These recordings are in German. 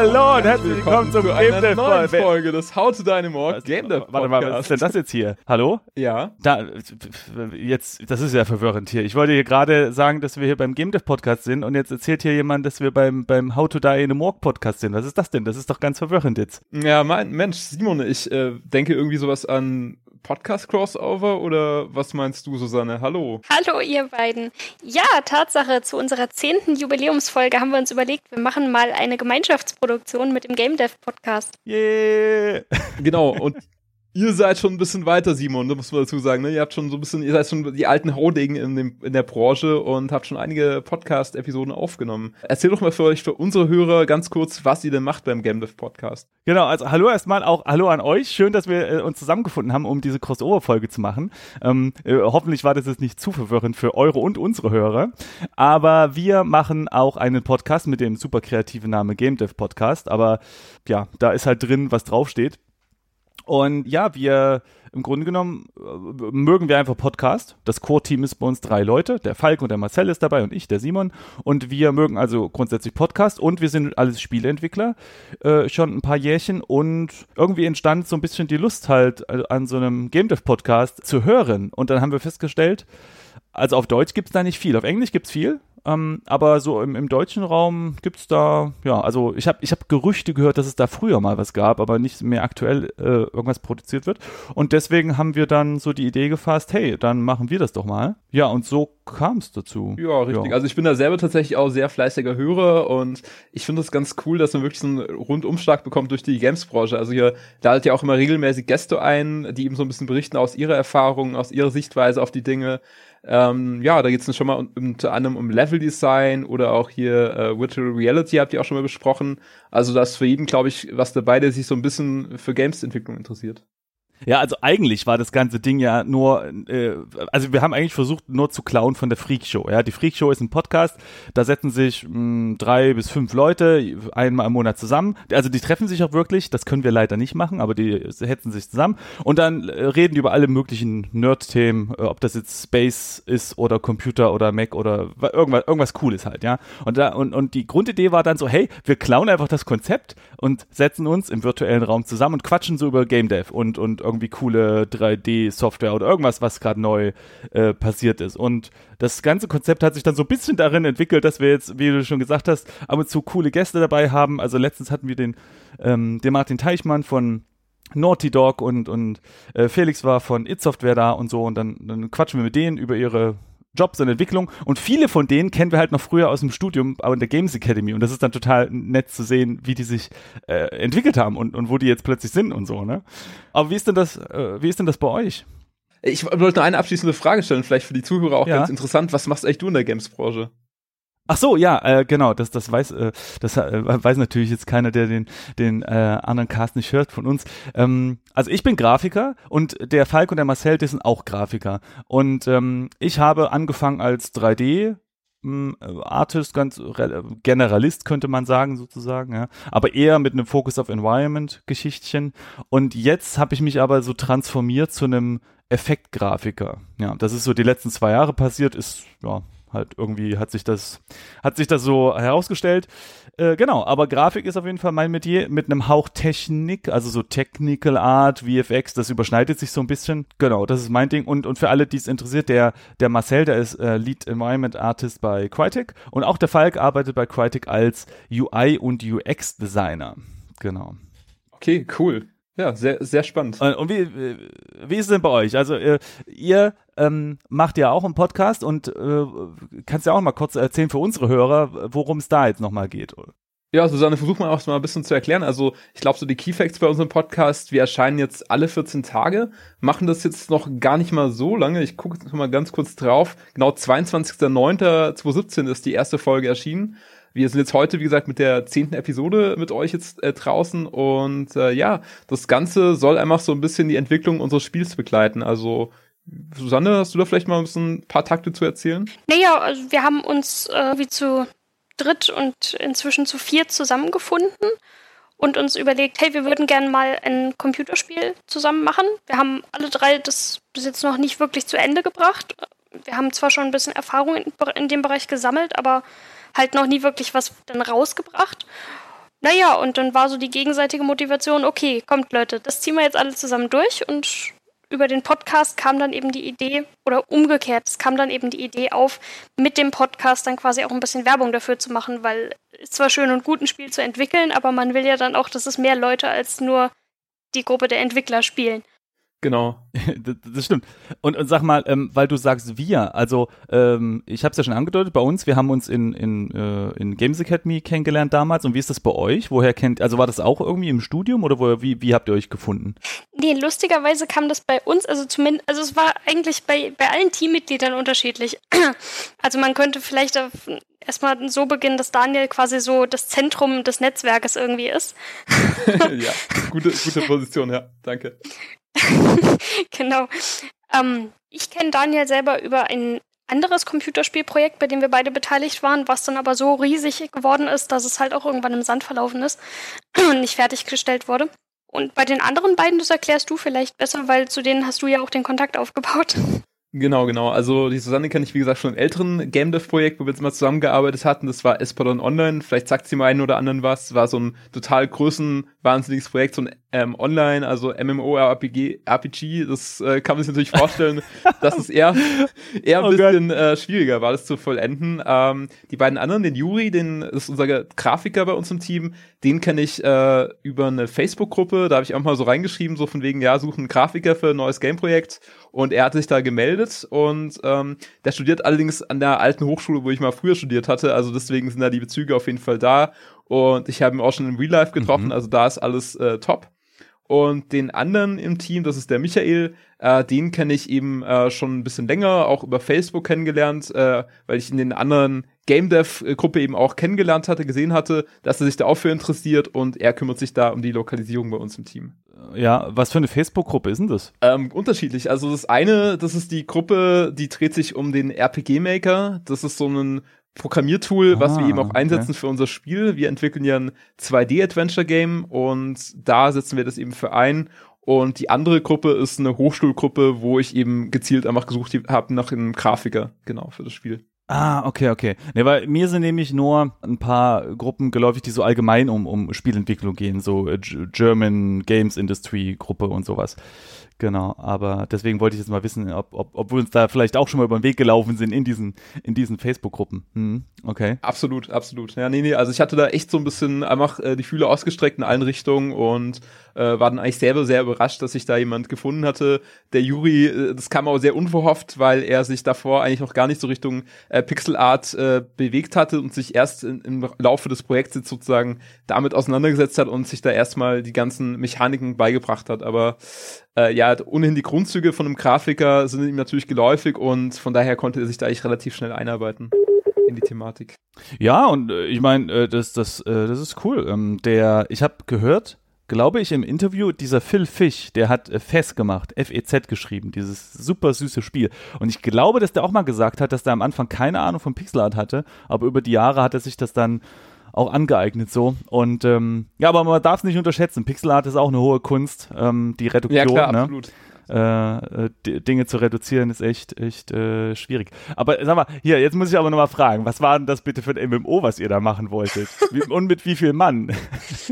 Hallo und herzlich willkommen zum zu Game Dev neuen Folge des How to Dynamore Game Dev Warte mal, was ist denn das jetzt hier? Hallo? Ja. Da, jetzt, das ist ja verwirrend hier. Ich wollte hier gerade sagen, dass wir hier beim Game Dev Podcast sind und jetzt erzählt hier jemand, dass wir beim, beim How to Die in a Morgue Podcast sind. Was ist das denn? Das ist doch ganz verwirrend jetzt. Ja, mein Mensch, Simon, ich äh, denke irgendwie sowas an Podcast-Crossover oder was meinst du, Susanne? Hallo. Hallo, ihr beiden. Ja, Tatsache, zu unserer zehnten Jubiläumsfolge haben wir uns überlegt, wir machen mal eine Gemeinschaftsproduktion mit dem Game Dev Podcast. Yeah. Genau, und Ihr seid schon ein bisschen weiter, Simon, da muss man dazu sagen. Ne? Ihr habt schon so ein bisschen, ihr seid schon die alten Haudegen in, dem, in der Branche und habt schon einige Podcast-Episoden aufgenommen. Erzähl doch mal für euch, für unsere Hörer, ganz kurz, was ihr denn macht beim GameDev Podcast. Genau, also hallo erstmal auch hallo an euch. Schön, dass wir äh, uns zusammengefunden haben, um diese Crossover-Folge zu machen. Ähm, äh, hoffentlich war das jetzt nicht zu verwirrend für eure und unsere Hörer. Aber wir machen auch einen Podcast mit dem super kreativen Namen GameDev Podcast. Aber ja, da ist halt drin, was draufsteht. Und ja, wir im Grunde genommen äh, mögen wir einfach Podcast. Das Core-Team ist bei uns drei Leute. Der Falk und der Marcel ist dabei und ich, der Simon. Und wir mögen also grundsätzlich Podcast und wir sind alles Spieleentwickler. Äh, schon ein paar Jährchen und irgendwie entstand so ein bisschen die Lust halt äh, an so einem Game Dev Podcast zu hören. Und dann haben wir festgestellt, also auf Deutsch gibt es da nicht viel. Auf Englisch gibt es viel. Ähm, aber so im, im deutschen Raum gibt es da, ja, also ich habe ich hab Gerüchte gehört, dass es da früher mal was gab, aber nicht mehr aktuell äh, irgendwas produziert wird. Und deswegen haben wir dann so die Idee gefasst, hey, dann machen wir das doch mal. Ja, und so kam es dazu. Ja, richtig. Ja. Also ich bin da selber tatsächlich auch sehr fleißiger Hörer und ich finde es ganz cool, dass man wirklich so einen Rundumschlag bekommt durch die Games-Branche. Also hier ladet ja auch immer regelmäßig Gäste ein, die eben so ein bisschen berichten aus ihrer Erfahrung, aus ihrer Sichtweise auf die Dinge. Ähm, ja, da geht es schon mal unter anderem um Level-Design oder auch hier äh, Virtual Reality habt ihr auch schon mal besprochen. Also da ist für jeden, glaube ich, was dabei, der sich so ein bisschen für Games-Entwicklung interessiert. Ja, also eigentlich war das ganze Ding ja nur, äh, also wir haben eigentlich versucht, nur zu klauen von der Freak Show. Ja, die Freak Show ist ein Podcast, da setzen sich mh, hm, drei bis fünf Leute einmal im Monat zusammen. Also die treffen sich auch wirklich, das können wir leider nicht machen, aber die setzen sich zusammen und dann äh, reden über alle möglichen Nerd-Themen, äh, ob das jetzt Space ist oder Computer oder Mac oder irgendwas, irgendwas Cooles halt, ja. Und da, und, und die Grundidee war dann so, hey, wir klauen einfach das Konzept und setzen uns im virtuellen Raum zusammen und quatschen so über Game Dev und, und irgendwie coole 3D-Software oder irgendwas, was gerade neu äh, passiert ist. Und das ganze Konzept hat sich dann so ein bisschen darin entwickelt, dass wir jetzt, wie du schon gesagt hast, ab und zu coole Gäste dabei haben. Also letztens hatten wir den, ähm, den Martin Teichmann von Naughty Dog und, und äh, Felix war von It Software da und so und dann, dann quatschen wir mit denen über ihre Jobs und Entwicklung. Und viele von denen kennen wir halt noch früher aus dem Studium, in der Games Academy. Und das ist dann total nett zu sehen, wie die sich äh, entwickelt haben und, und wo die jetzt plötzlich sind und so, ne? Aber wie ist denn das, äh, wie ist denn das bei euch? Ich wollte noch eine abschließende Frage stellen, vielleicht für die Zuhörer auch ja. ganz interessant. Was machst eigentlich du in der Games-Branche? Ach so, ja, äh, genau, das, das weiß, äh, das äh, weiß natürlich jetzt keiner, der den, den äh, anderen Cast nicht hört von uns. Ähm, also ich bin Grafiker und der Falk und der Marcel, die sind auch Grafiker. Und ähm, ich habe angefangen als 3D hm, Artist, ganz Generalist könnte man sagen sozusagen, ja, aber eher mit einem Fokus auf Environment-Geschichtchen. Und jetzt habe ich mich aber so transformiert zu einem Effektgrafiker. Ja, das ist so die letzten zwei Jahre passiert, ist ja halt irgendwie hat sich das, hat sich das so herausgestellt. Äh, genau, aber Grafik ist auf jeden Fall mein Metier mit einem Hauch Technik, also so Technical Art, VFX, das überschneidet sich so ein bisschen. Genau, das ist mein Ding. Und, und für alle, die es interessiert, der, der Marcel, der ist äh, Lead Environment Artist bei Crytek und auch der Falk arbeitet bei Crytek als UI und UX Designer. Genau. Okay, cool. Ja, sehr, sehr spannend. Und, wie, wie ist es denn bei euch? Also äh, ihr ähm, macht ja auch einen Podcast und äh, kannst ja auch mal kurz erzählen für unsere Hörer, worum es da jetzt nochmal geht. Ja, Susanne, versuch mal auch mal ein bisschen zu erklären. Also ich glaube, so die Key Facts bei unserem Podcast, wir erscheinen jetzt alle 14 Tage, machen das jetzt noch gar nicht mal so lange. Ich gucke jetzt mal ganz kurz drauf. Genau 22.09.2017 ist die erste Folge erschienen. Wir sind jetzt heute, wie gesagt, mit der zehnten Episode mit euch jetzt äh, draußen und äh, ja, das Ganze soll einfach so ein bisschen die Entwicklung unseres Spiels begleiten. Also Susanne, hast du da vielleicht mal ein, bisschen ein paar Takte zu erzählen? Naja, also wir haben uns äh, wie zu dritt und inzwischen zu viert zusammengefunden und uns überlegt, hey, wir würden gerne mal ein Computerspiel zusammen machen. Wir haben alle drei das bis jetzt noch nicht wirklich zu Ende gebracht. Wir haben zwar schon ein bisschen Erfahrung in, in dem Bereich gesammelt, aber halt noch nie wirklich was dann rausgebracht. naja, und dann war so die gegenseitige Motivation, okay, kommt Leute, das ziehen wir jetzt alle zusammen durch und über den Podcast kam dann eben die Idee, oder umgekehrt, es kam dann eben die Idee auf, mit dem Podcast dann quasi auch ein bisschen Werbung dafür zu machen, weil es zwar schön und gut ein Spiel zu entwickeln, aber man will ja dann auch, dass es mehr Leute als nur die Gruppe der Entwickler spielen. Genau. das stimmt. Und, und sag mal, ähm, weil du sagst wir, also ähm, ich habe es ja schon angedeutet, bei uns, wir haben uns in, in, äh, in Games Academy kennengelernt damals. Und wie ist das bei euch? Woher kennt, also war das auch irgendwie im Studium oder wo, wie, wie habt ihr euch gefunden? Nee, lustigerweise kam das bei uns, also zumindest, also es war eigentlich bei, bei allen Teammitgliedern unterschiedlich. Also man könnte vielleicht erstmal so beginnen, dass Daniel quasi so das Zentrum des Netzwerkes irgendwie ist. ja, gute, gute Position, ja, danke. genau. Ähm, ich kenne Daniel selber über ein anderes Computerspielprojekt, bei dem wir beide beteiligt waren, was dann aber so riesig geworden ist, dass es halt auch irgendwann im Sand verlaufen ist und nicht fertiggestellt wurde. Und bei den anderen beiden, das erklärst du vielleicht besser, weil zu denen hast du ja auch den Kontakt aufgebaut. Genau, genau. Also die Susanne kenne ich, wie gesagt, schon im älteren Game Dev-Projekt, wo wir jetzt mal zusammengearbeitet hatten. Das war Espadon Online. Vielleicht sagt sie mal einen oder anderen was. War so ein total größen, wahnsinniges Projekt, so ein ähm, Online, also MMORPG, RPG. Das äh, kann man sich natürlich vorstellen, dass es eher, eher ein oh bisschen äh, schwieriger war, das zu vollenden. Ähm, die beiden anderen, den Juri, den ist unser Grafiker bei uns im Team, den kenne ich äh, über eine Facebook-Gruppe. Da habe ich auch mal so reingeschrieben, so von wegen, ja, suchen Grafiker für ein neues Game-Projekt. Und er hat sich da gemeldet und ähm, der studiert allerdings an der alten Hochschule, wo ich mal früher studiert hatte. Also deswegen sind da die Bezüge auf jeden Fall da. Und ich habe ihn auch schon im Real Life getroffen, mhm. also da ist alles äh, top. Und den anderen im Team, das ist der Michael, äh, den kenne ich eben äh, schon ein bisschen länger, auch über Facebook kennengelernt, äh, weil ich in den anderen Game Dev Gruppe eben auch kennengelernt hatte, gesehen hatte, dass er sich da auch für interessiert und er kümmert sich da um die Lokalisierung bei uns im Team. Ja, was für eine Facebook-Gruppe ist denn das? Ähm, unterschiedlich. Also das eine, das ist die Gruppe, die dreht sich um den RPG Maker. Das ist so ein Programmiertool, ah, was wir eben auch einsetzen okay. für unser Spiel. Wir entwickeln ja ein 2D-Adventure-Game und da setzen wir das eben für ein. Und die andere Gruppe ist eine Hochschulgruppe, wo ich eben gezielt einfach gesucht habe nach einem Grafiker, genau, für das Spiel. Ah, okay, okay. Ne, weil mir sind nämlich nur ein paar Gruppen geläufig, die so allgemein um, um Spielentwicklung gehen, so German Games Industry Gruppe und sowas. Genau, aber deswegen wollte ich jetzt mal wissen, ob, ob, ob wir uns da vielleicht auch schon mal über den Weg gelaufen sind in diesen, in diesen Facebook-Gruppen. Hm, okay. Absolut, absolut. Ja, nee, nee, also ich hatte da echt so ein bisschen einfach äh, die Fühle ausgestreckt in allen Richtungen und äh, war dann eigentlich selber sehr überrascht, dass ich da jemand gefunden hatte. Der Juri, äh, das kam auch sehr unverhofft, weil er sich davor eigentlich noch gar nicht so Richtung äh, Pixel Art äh, bewegt hatte und sich erst in, im Laufe des Projekts sozusagen damit auseinandergesetzt hat und sich da erstmal die ganzen Mechaniken beigebracht hat. Aber äh, ja, ohnehin die Grundzüge von einem Grafiker sind ihm natürlich geläufig und von daher konnte er sich da eigentlich relativ schnell einarbeiten in die Thematik. Ja, und äh, ich meine, äh, das, das, äh, das ist cool. Ähm, der, ich habe gehört, glaube ich, im Interview, dieser Phil Fish, der hat äh, FES gemacht, F-E-Z geschrieben, dieses super süße Spiel. Und ich glaube, dass der auch mal gesagt hat, dass der am Anfang keine Ahnung von Pixelart hatte, aber über die Jahre hat er sich das dann auch angeeignet so. Und ähm, ja, aber man darf es nicht unterschätzen. Pixelart ist auch eine hohe Kunst, ähm, die Reduktion. Ja, klar, ne? absolut. Äh, äh Dinge zu reduzieren ist echt, echt äh, schwierig. Aber sag mal, hier, jetzt muss ich aber nochmal fragen, was war denn das bitte für ein MMO, was ihr da machen wolltet? Und mit wie viel Mann?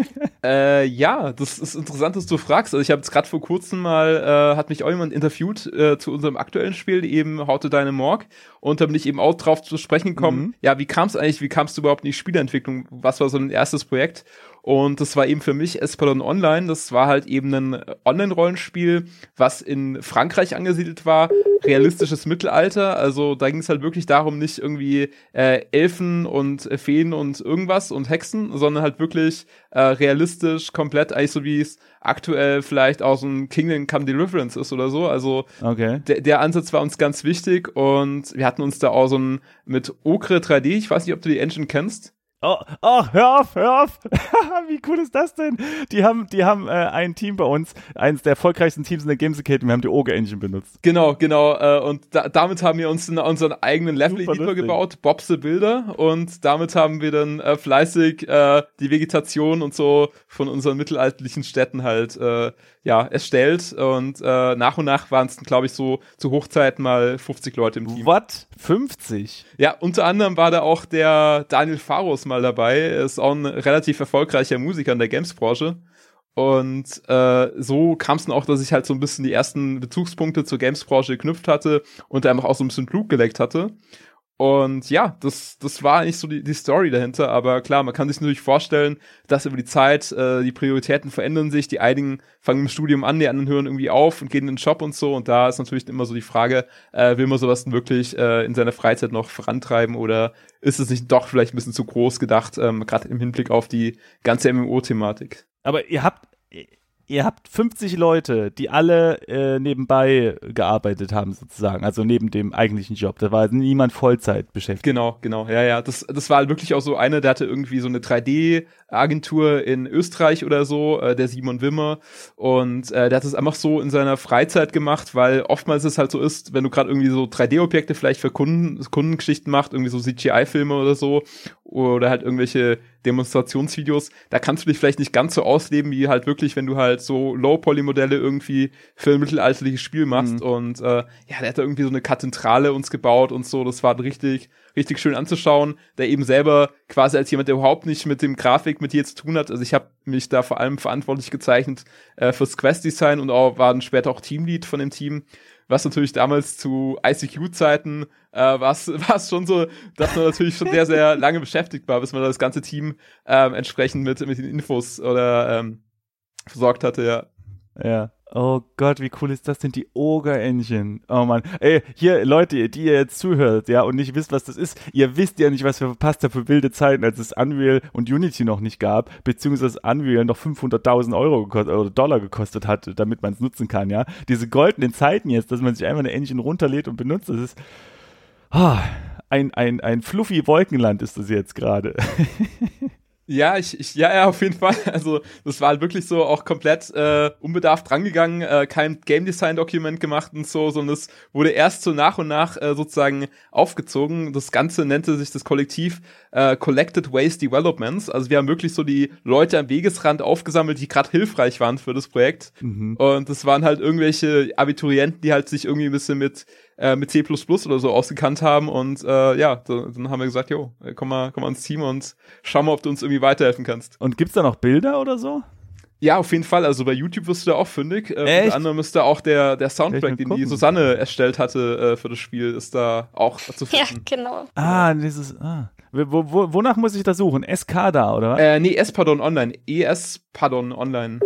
äh, ja, das ist interessant, dass du fragst. Also ich habe jetzt gerade vor kurzem mal, äh, hat mich auch jemand interviewt äh, zu unserem aktuellen Spiel, eben How to Deine Morg. Und da bin ich eben auch drauf zu sprechen gekommen, mhm. ja, wie kam es eigentlich, wie kamst du überhaupt in die Spieleentwicklung? Was war so ein erstes Projekt? Und das war eben für mich Espadon Online. Das war halt eben ein Online-Rollenspiel, was in Frankreich angesiedelt war. Realistisches Mittelalter. Also da ging es halt wirklich darum, nicht irgendwie äh, Elfen und äh, Feen und irgendwas und Hexen, sondern halt wirklich äh, realistisch, komplett, eigentlich so wie es aktuell vielleicht aus dem Kingdom Come Deliverance ist oder so. Also okay. der, der Ansatz war uns ganz wichtig und wir hatten uns da auch so ein mit Okre 3D, ich weiß nicht, ob du die Engine kennst. Oh, oh, hör auf, hör auf. Wie cool ist das denn? Die haben, die haben äh, ein Team bei uns, eines der erfolgreichsten Teams in der Games Academy, wir haben die Ogre Engine benutzt. Genau, genau. Äh, und da, damit haben wir uns unseren eigenen Level-Editor gebaut, Bob the Builder. Und damit haben wir dann äh, fleißig äh, die Vegetation und so von unseren mittelalterlichen Städten halt äh, ja, erstellt und äh, nach und nach waren es, glaube ich, so zu Hochzeiten mal 50 Leute im Team. What? 50? Ja, unter anderem war da auch der Daniel Faros mal dabei. Er ist auch ein relativ erfolgreicher Musiker in der Games-Branche. Und äh, so kam es dann auch, dass ich halt so ein bisschen die ersten Bezugspunkte zur Games-Branche geknüpft hatte und einfach auch so ein bisschen Blut geleckt hatte. Und ja, das, das war eigentlich so die, die Story dahinter. Aber klar, man kann sich natürlich vorstellen, dass über die Zeit äh, die Prioritäten verändern sich. Die einigen fangen im Studium an, die anderen hören irgendwie auf und gehen in den Job und so. Und da ist natürlich immer so die Frage, äh, will man sowas denn wirklich äh, in seiner Freizeit noch vorantreiben oder ist es nicht doch vielleicht ein bisschen zu groß gedacht, ähm, gerade im Hinblick auf die ganze MMO-Thematik? Aber ihr habt, ihr habt 50 Leute, die alle äh, nebenbei gearbeitet haben, sozusagen, also neben dem eigentlichen Job. Da war niemand Vollzeit beschäftigt. Genau, genau, ja, ja. Das, das war halt wirklich auch so einer, der hatte irgendwie so eine 3D-Agentur in Österreich oder so, äh, der Simon Wimmer. Und äh, der hat das einfach so in seiner Freizeit gemacht, weil oftmals es halt so ist, wenn du gerade irgendwie so 3D-Objekte vielleicht für Kunden, Kundengeschichten macht, irgendwie so CGI-Filme oder so, oder halt irgendwelche Demonstrationsvideos, da kannst du dich vielleicht nicht ganz so ausleben, wie halt wirklich, wenn du halt so Low-Poly-Modelle irgendwie für ein mittelalterliches Spiel machst. Mhm. Und äh, ja, der hat da irgendwie so eine Kathedrale uns gebaut und so. Das war richtig, richtig schön anzuschauen. Der eben selber quasi als jemand, der überhaupt nicht mit dem Grafik mit dir zu tun hat. Also ich habe mich da vor allem verantwortlich gezeichnet äh, fürs Quest-Design und auch war dann später auch Teamlead von dem Team was natürlich damals zu ICQ-Zeiten äh, war es schon so, dass man natürlich schon sehr, sehr lange beschäftigt war, bis man das ganze Team ähm, entsprechend mit, mit den Infos oder ähm, versorgt hatte, ja. Ja. Oh Gott, wie cool ist das denn, die Oger-Engine? Oh Mann. Ey, hier, Leute, die ihr jetzt zuhört, ja, und nicht wisst, was das ist, ihr wisst ja nicht, was wir verpasst haben für wilde Zeiten, als es Unreal und Unity noch nicht gab, beziehungsweise Unreal noch 500.000 Euro gekostet, oder Dollar gekostet hat, damit man es nutzen kann, ja. Diese goldenen Zeiten jetzt, dass man sich einfach eine Engine runterlädt und benutzt, das ist, oh, ein, ein, ein fluffy Wolkenland ist das jetzt gerade. Ja, ich, ich, ja, ja, auf jeden Fall. Also das war halt wirklich so auch komplett äh, unbedarft drangegangen, äh, kein Game Design Dokument gemacht und so, sondern es wurde erst so nach und nach äh, sozusagen aufgezogen. Das Ganze nannte sich das Kollektiv äh, Collected Waste Developments. Also wir haben wirklich so die Leute am Wegesrand aufgesammelt, die gerade hilfreich waren für das Projekt. Mhm. Und das waren halt irgendwelche Abiturienten, die halt sich irgendwie ein bisschen mit äh, mit C++ oder so ausgekannt haben und äh, ja, dann, dann haben wir gesagt, jo, komm mal, komm mal ins Team und schau mal, ob du uns irgendwie weiterhelfen kannst. Und gibt's da noch Bilder oder so? Ja, auf jeden Fall. Also bei YouTube wirst du da auch fündig. Äh, unter anderem ist da auch der, der Soundtrack, den die Susanne erstellt hatte äh, für das Spiel, ist da auch zu finden. Ja, genau. Ah, dieses, ah. Wo, wo, wonach muss ich da suchen? SK da, oder was? Äh, nee, S-Pardon Online. ES-Pardon Online.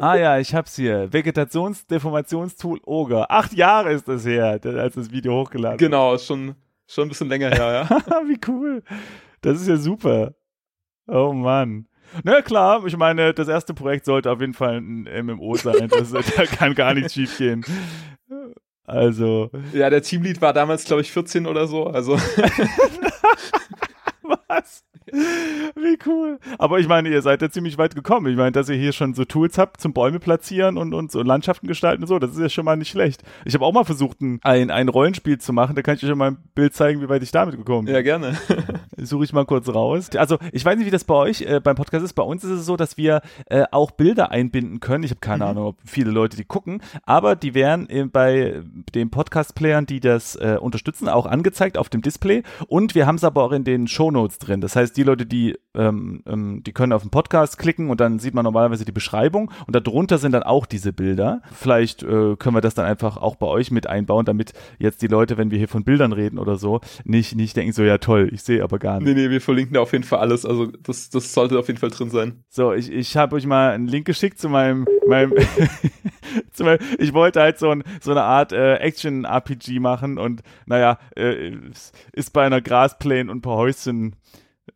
Ah ja, ich hab's hier. Vegetationsdeformationstool Oger. Acht Jahre ist das her, als das Video hochgeladen Genau, ist schon, schon ein bisschen länger her, ja. Wie cool. Das ist ja super. Oh Mann. Na klar, ich meine, das erste Projekt sollte auf jeden Fall ein MMO sein. Das, da kann gar nichts schief gehen. Also. Ja, der Teamlead war damals, glaube ich, 14 oder so. Also. Was? Wie cool. Aber ich meine, ihr seid ja ziemlich weit gekommen. Ich meine, dass ihr hier schon so Tools habt zum Bäume platzieren und, und so Landschaften gestalten und so, das ist ja schon mal nicht schlecht. Ich habe auch mal versucht, ein, ein Rollenspiel zu machen. Da kann ich euch mal ein Bild zeigen, wie weit ich damit gekommen bin. Ja, gerne. Suche ich mal kurz raus. Also, ich weiß nicht, wie das bei euch äh, beim Podcast ist. Bei uns ist es so, dass wir äh, auch Bilder einbinden können. Ich habe keine mhm. Ahnung, ob viele Leute die gucken, aber die werden äh, bei den Podcast-Playern, die das äh, unterstützen, auch angezeigt auf dem Display. Und wir haben es aber auch in den Shownotes drin. Das heißt, die Leute, die ähm, ähm, die können auf den Podcast klicken und dann sieht man normalerweise die Beschreibung und darunter sind dann auch diese Bilder. Vielleicht äh, können wir das dann einfach auch bei euch mit einbauen, damit jetzt die Leute, wenn wir hier von Bildern reden oder so, nicht, nicht denken so, ja toll, ich sehe aber gar nicht. Nee, nee, wir verlinken da auf jeden Fall alles. Also das, das sollte auf jeden Fall drin sein. So, ich, ich habe euch mal einen Link geschickt zu meinem, meinem, zu meinem ich wollte halt so, ein, so eine Art äh, Action-RPG machen und naja, äh, ist bei einer Grasplane und ein paar Häuschen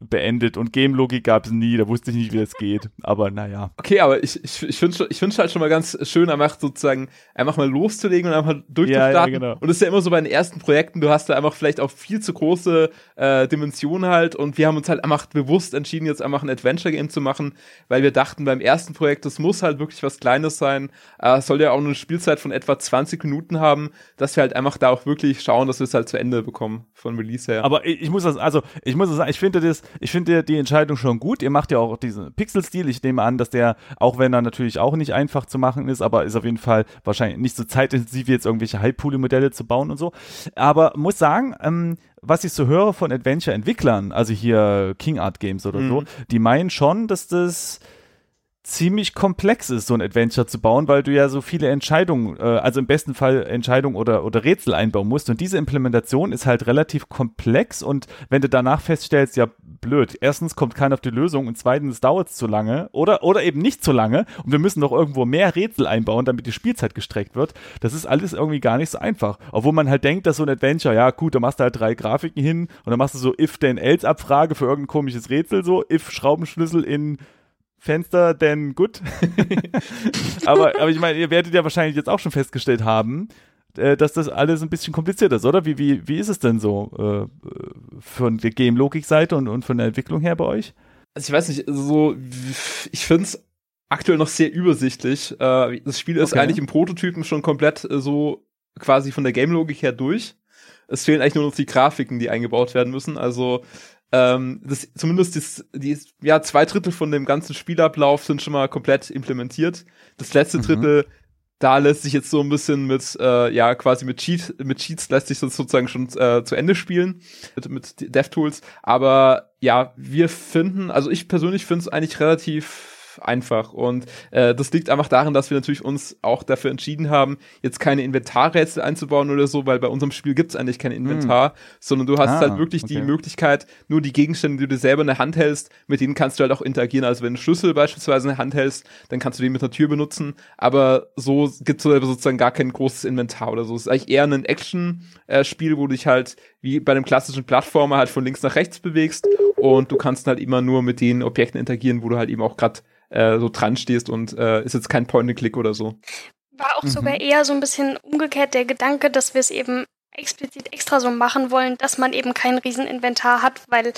beendet und Game-Logik gab es nie, da wusste ich nicht, wie das geht. Aber naja. Okay, aber ich, ich, ich finde ich find halt schon mal ganz schön, einfach sozusagen einfach mal loszulegen und einfach durchzustarten. Ja, ja, genau. Und das ist ja immer so bei den ersten Projekten, du hast da einfach vielleicht auch viel zu große äh, Dimensionen halt und wir haben uns halt einfach bewusst entschieden, jetzt einfach ein Adventure-Game zu machen, weil wir dachten, beim ersten Projekt, das muss halt wirklich was Kleines sein. Äh, es soll ja auch eine Spielzeit von etwa 20 Minuten haben, dass wir halt einfach da auch wirklich schauen, dass wir es halt zu Ende bekommen von Release her. Aber ich, ich muss das, also ich muss das sagen, ich finde das, ich finde die Entscheidung schon gut. Ihr macht ja auch diesen Pixel-Stil. Ich nehme an, dass der, auch wenn er natürlich auch nicht einfach zu machen ist, aber ist auf jeden Fall wahrscheinlich nicht so zeitintensiv wie jetzt irgendwelche High-Poly-Modelle zu bauen und so. Aber muss sagen, ähm, was ich so höre von Adventure-Entwicklern, also hier King Art Games oder mhm. so, die meinen schon, dass das ziemlich komplex ist, so ein Adventure zu bauen, weil du ja so viele Entscheidungen, äh, also im besten Fall Entscheidungen oder, oder Rätsel einbauen musst. Und diese Implementation ist halt relativ komplex und wenn du danach feststellst, ja, blöd, erstens kommt keiner auf die Lösung und zweitens dauert es zu lange oder, oder eben nicht zu lange und wir müssen noch irgendwo mehr Rätsel einbauen, damit die Spielzeit gestreckt wird. Das ist alles irgendwie gar nicht so einfach. Obwohl man halt denkt, dass so ein Adventure, ja gut, da machst du halt drei Grafiken hin und dann machst du so if-then-else-Abfrage für irgendein komisches Rätsel, so if Schraubenschlüssel in Fenster denn gut. aber, aber ich meine, ihr werdet ja wahrscheinlich jetzt auch schon festgestellt haben, dass das alles ein bisschen kompliziert ist, oder? Wie, wie, wie ist es denn so äh, von der Game-Logik-Seite und, und von der Entwicklung her bei euch? Also ich weiß nicht, so, ich finde es aktuell noch sehr übersichtlich. Äh, das Spiel ist okay. eigentlich im Prototypen schon komplett äh, so quasi von der Game-Logik her durch. Es fehlen eigentlich nur noch die Grafiken, die eingebaut werden müssen. Also ähm, das, zumindest das, die, ja, zwei Drittel von dem ganzen Spielablauf sind schon mal komplett implementiert. Das letzte mhm. Da lässt sich jetzt so ein bisschen mit, äh, ja, quasi mit Cheat, mit Cheats lässt sich das sozusagen schon äh, zu Ende spielen, mit, mit DevTools. Aber ja, wir finden, also ich persönlich finde es eigentlich relativ einfach. Und äh, das liegt einfach daran, dass wir natürlich uns auch dafür entschieden haben, jetzt keine Inventarrätsel einzubauen oder so, weil bei unserem Spiel gibt's eigentlich kein Inventar, hm. sondern du hast ah, halt wirklich okay. die Möglichkeit, nur die Gegenstände, die du selber in der Hand hältst, mit denen kannst du halt auch interagieren. Also wenn du einen Schlüssel beispielsweise in der Hand hältst, dann kannst du den mit einer Tür benutzen, aber so gibt's sozusagen gar kein großes Inventar oder so. Es ist eigentlich eher ein Action-Spiel, äh, wo du dich halt wie bei einem klassischen Plattformer halt von links nach rechts bewegst und du kannst halt immer nur mit den Objekten interagieren, wo du halt eben auch gerade äh, so dran stehst und äh, ist jetzt kein Point-and-Click oder so. War auch mhm. sogar eher so ein bisschen umgekehrt der Gedanke, dass wir es eben explizit extra so machen wollen, dass man eben kein Rieseninventar hat, weil,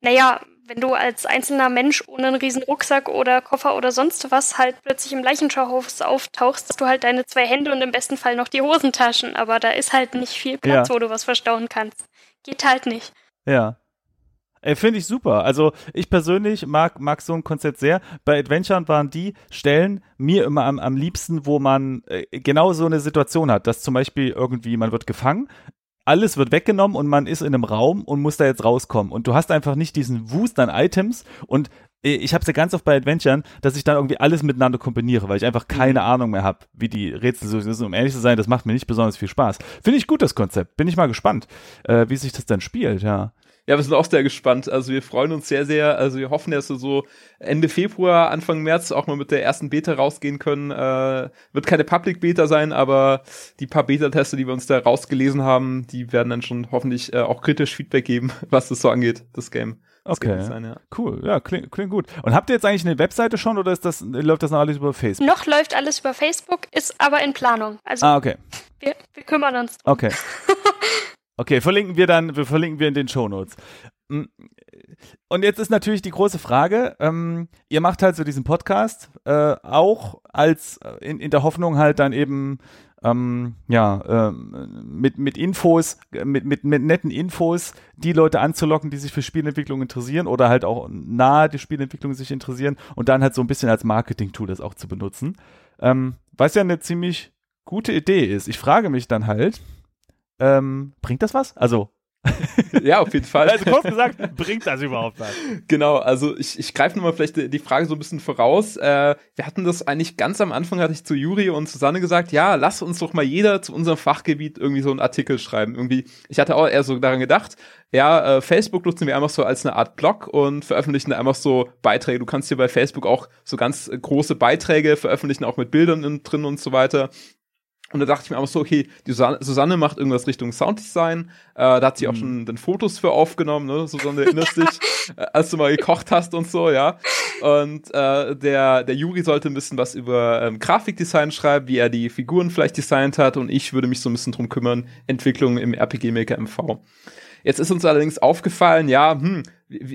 naja, wenn du als einzelner Mensch ohne einen riesen Rucksack oder Koffer oder sonst was halt plötzlich im Leichenschauhof auftauchst, hast du halt deine zwei Hände und im besten Fall noch die Hosentaschen, aber da ist halt nicht viel Platz, ja. wo du was verstauen kannst. Geht halt nicht. Ja. Ey, finde ich super. Also ich persönlich mag, mag so ein Konzept sehr. Bei Adventuren waren die Stellen mir immer am, am liebsten, wo man äh, genau so eine Situation hat, dass zum Beispiel irgendwie man wird gefangen, alles wird weggenommen und man ist in einem Raum und muss da jetzt rauskommen. Und du hast einfach nicht diesen Wust an Items und äh, ich habe es ja ganz oft bei Adventuren, dass ich dann irgendwie alles miteinander kombiniere, weil ich einfach keine mhm. Ahnung mehr habe, wie die Rätsel so sind. Um ehrlich zu sein, das macht mir nicht besonders viel Spaß. Finde ich gut, das Konzept. Bin ich mal gespannt, äh, wie sich das dann spielt, ja. Ja, wir sind auch sehr gespannt. Also wir freuen uns sehr, sehr. Also wir hoffen, dass wir so Ende Februar, Anfang März auch mal mit der ersten Beta rausgehen können. Äh, wird keine Public Beta sein, aber die paar Beta-Teste, die wir uns da rausgelesen haben, die werden dann schon hoffentlich äh, auch kritisch Feedback geben, was das so angeht, das Game. Das okay, sein, ja. cool, ja, klingt, klingt gut. Und habt ihr jetzt eigentlich eine Webseite schon oder ist das, läuft das noch alles über Facebook? Noch läuft alles über Facebook, ist aber in Planung. Also ah, okay. Wir, wir kümmern uns. Drum. Okay. Okay, verlinken wir dann, wir verlinken wir in den Shownotes. Mm, und jetzt ist natürlich die große Frage, ähm, ihr macht halt so diesen Podcast, äh, auch als äh, in, in der Hoffnung halt dann eben ähm, ja, ähm, mit, mit Infos, mit, mit, mit netten Infos, die Leute anzulocken, die sich für Spielentwicklung interessieren oder halt auch nahe die Spielentwicklung sich interessieren und dann halt so ein bisschen als Marketing-Tool das auch zu benutzen. Ähm, was ja eine ziemlich gute Idee ist. Ich frage mich dann halt, ähm, bringt das was? Also ja, auf jeden Fall. Also kurz gesagt, bringt das überhaupt was? Genau, also ich, ich greife nochmal vielleicht die Frage so ein bisschen voraus. Äh, wir hatten das eigentlich ganz am Anfang, hatte ich zu Juri und Susanne gesagt, ja, lass uns doch mal jeder zu unserem Fachgebiet irgendwie so einen Artikel schreiben. Irgendwie, ich hatte auch eher so daran gedacht, ja, äh, Facebook nutzen wir einfach so als eine Art Blog und veröffentlichen einfach so Beiträge. Du kannst hier bei Facebook auch so ganz große Beiträge veröffentlichen, auch mit Bildern drin und so weiter. Und da dachte ich mir auch so, okay, die Susanne macht irgendwas Richtung Sounddesign. Äh, da hat sie auch mhm. schon den Fotos für aufgenommen, ne? Susanne, erinnerst dich, äh, als du mal gekocht hast und so, ja. Und äh, der, der Juri sollte ein bisschen was über ähm, Grafikdesign schreiben, wie er die Figuren vielleicht designt hat. Und ich würde mich so ein bisschen drum kümmern, Entwicklung im RPG Maker MV. Jetzt ist uns allerdings aufgefallen, ja, hm,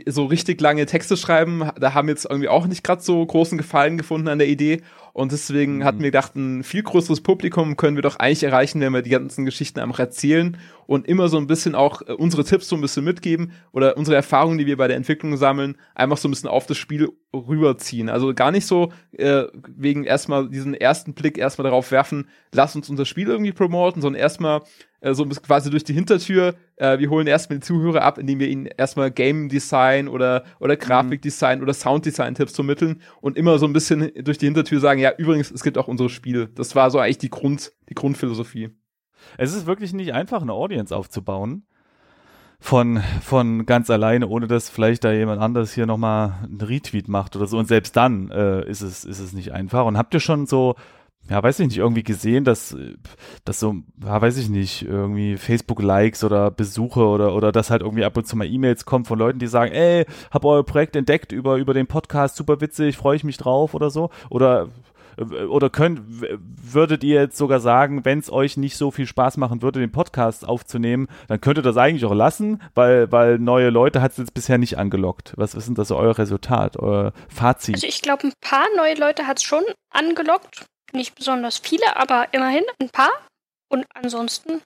so richtig lange Texte schreiben, da haben wir jetzt irgendwie auch nicht gerade so großen Gefallen gefunden an der Idee. Und deswegen mhm. hatten wir gedacht, ein viel größeres Publikum können wir doch eigentlich erreichen, wenn wir die ganzen Geschichten einfach erzählen und immer so ein bisschen auch äh, unsere Tipps so ein bisschen mitgeben oder unsere Erfahrungen, die wir bei der Entwicklung sammeln, einfach so ein bisschen auf das Spiel rüberziehen. Also gar nicht so äh, wegen erstmal diesen ersten Blick erstmal darauf werfen, lass uns unser Spiel irgendwie promoten, sondern erstmal äh, so quasi durch die Hintertür. Äh, wir holen erstmal die Zuhörer ab, indem wir ihnen erstmal Game Design oder, oder Grafikdesign mhm. oder Sounddesign Tipps vermitteln und immer so ein bisschen durch die Hintertür sagen, ja, übrigens, es gibt auch unsere Spiele. Das war so eigentlich die Grund, die Grundphilosophie. Es ist wirklich nicht einfach, eine Audience aufzubauen. Von, von ganz alleine, ohne dass vielleicht da jemand anderes hier nochmal einen Retweet macht oder so. Und selbst dann äh, ist, es, ist es nicht einfach. Und habt ihr schon so ja, weiß ich nicht, irgendwie gesehen, dass, dass so, ja, weiß ich nicht, irgendwie Facebook-Likes oder Besuche oder, oder dass halt irgendwie ab und zu mal E-Mails kommen von Leuten, die sagen, ey, hab euer Projekt entdeckt über, über den Podcast, super witzig, freue ich mich drauf oder so. Oder, oder könnt, würdet ihr jetzt sogar sagen, wenn es euch nicht so viel Spaß machen würde, den Podcast aufzunehmen, dann könntet ihr das eigentlich auch lassen, weil, weil neue Leute hat es jetzt bisher nicht angelockt. Was ist denn das euer Resultat, euer Fazit? Also ich glaube, ein paar neue Leute hat es schon angelockt nicht besonders viele, aber immerhin ein paar. Und ansonsten,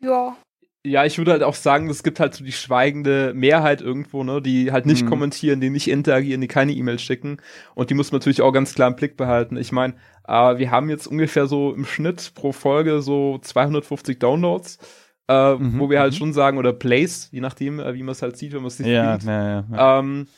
ja. Ja, ich würde halt auch sagen, es gibt halt so die schweigende Mehrheit irgendwo, ne, die halt nicht mhm. kommentieren, die nicht interagieren, die keine E-Mails schicken. Und die muss man natürlich auch ganz klar im Blick behalten. Ich meine, äh, wir haben jetzt ungefähr so im Schnitt pro Folge so 250 Downloads. Äh, mhm, wo wir halt mhm. schon sagen, oder Plays, je nachdem, äh, wie man es halt sieht, wenn man es nicht ja, ja, ja, ja. Ähm,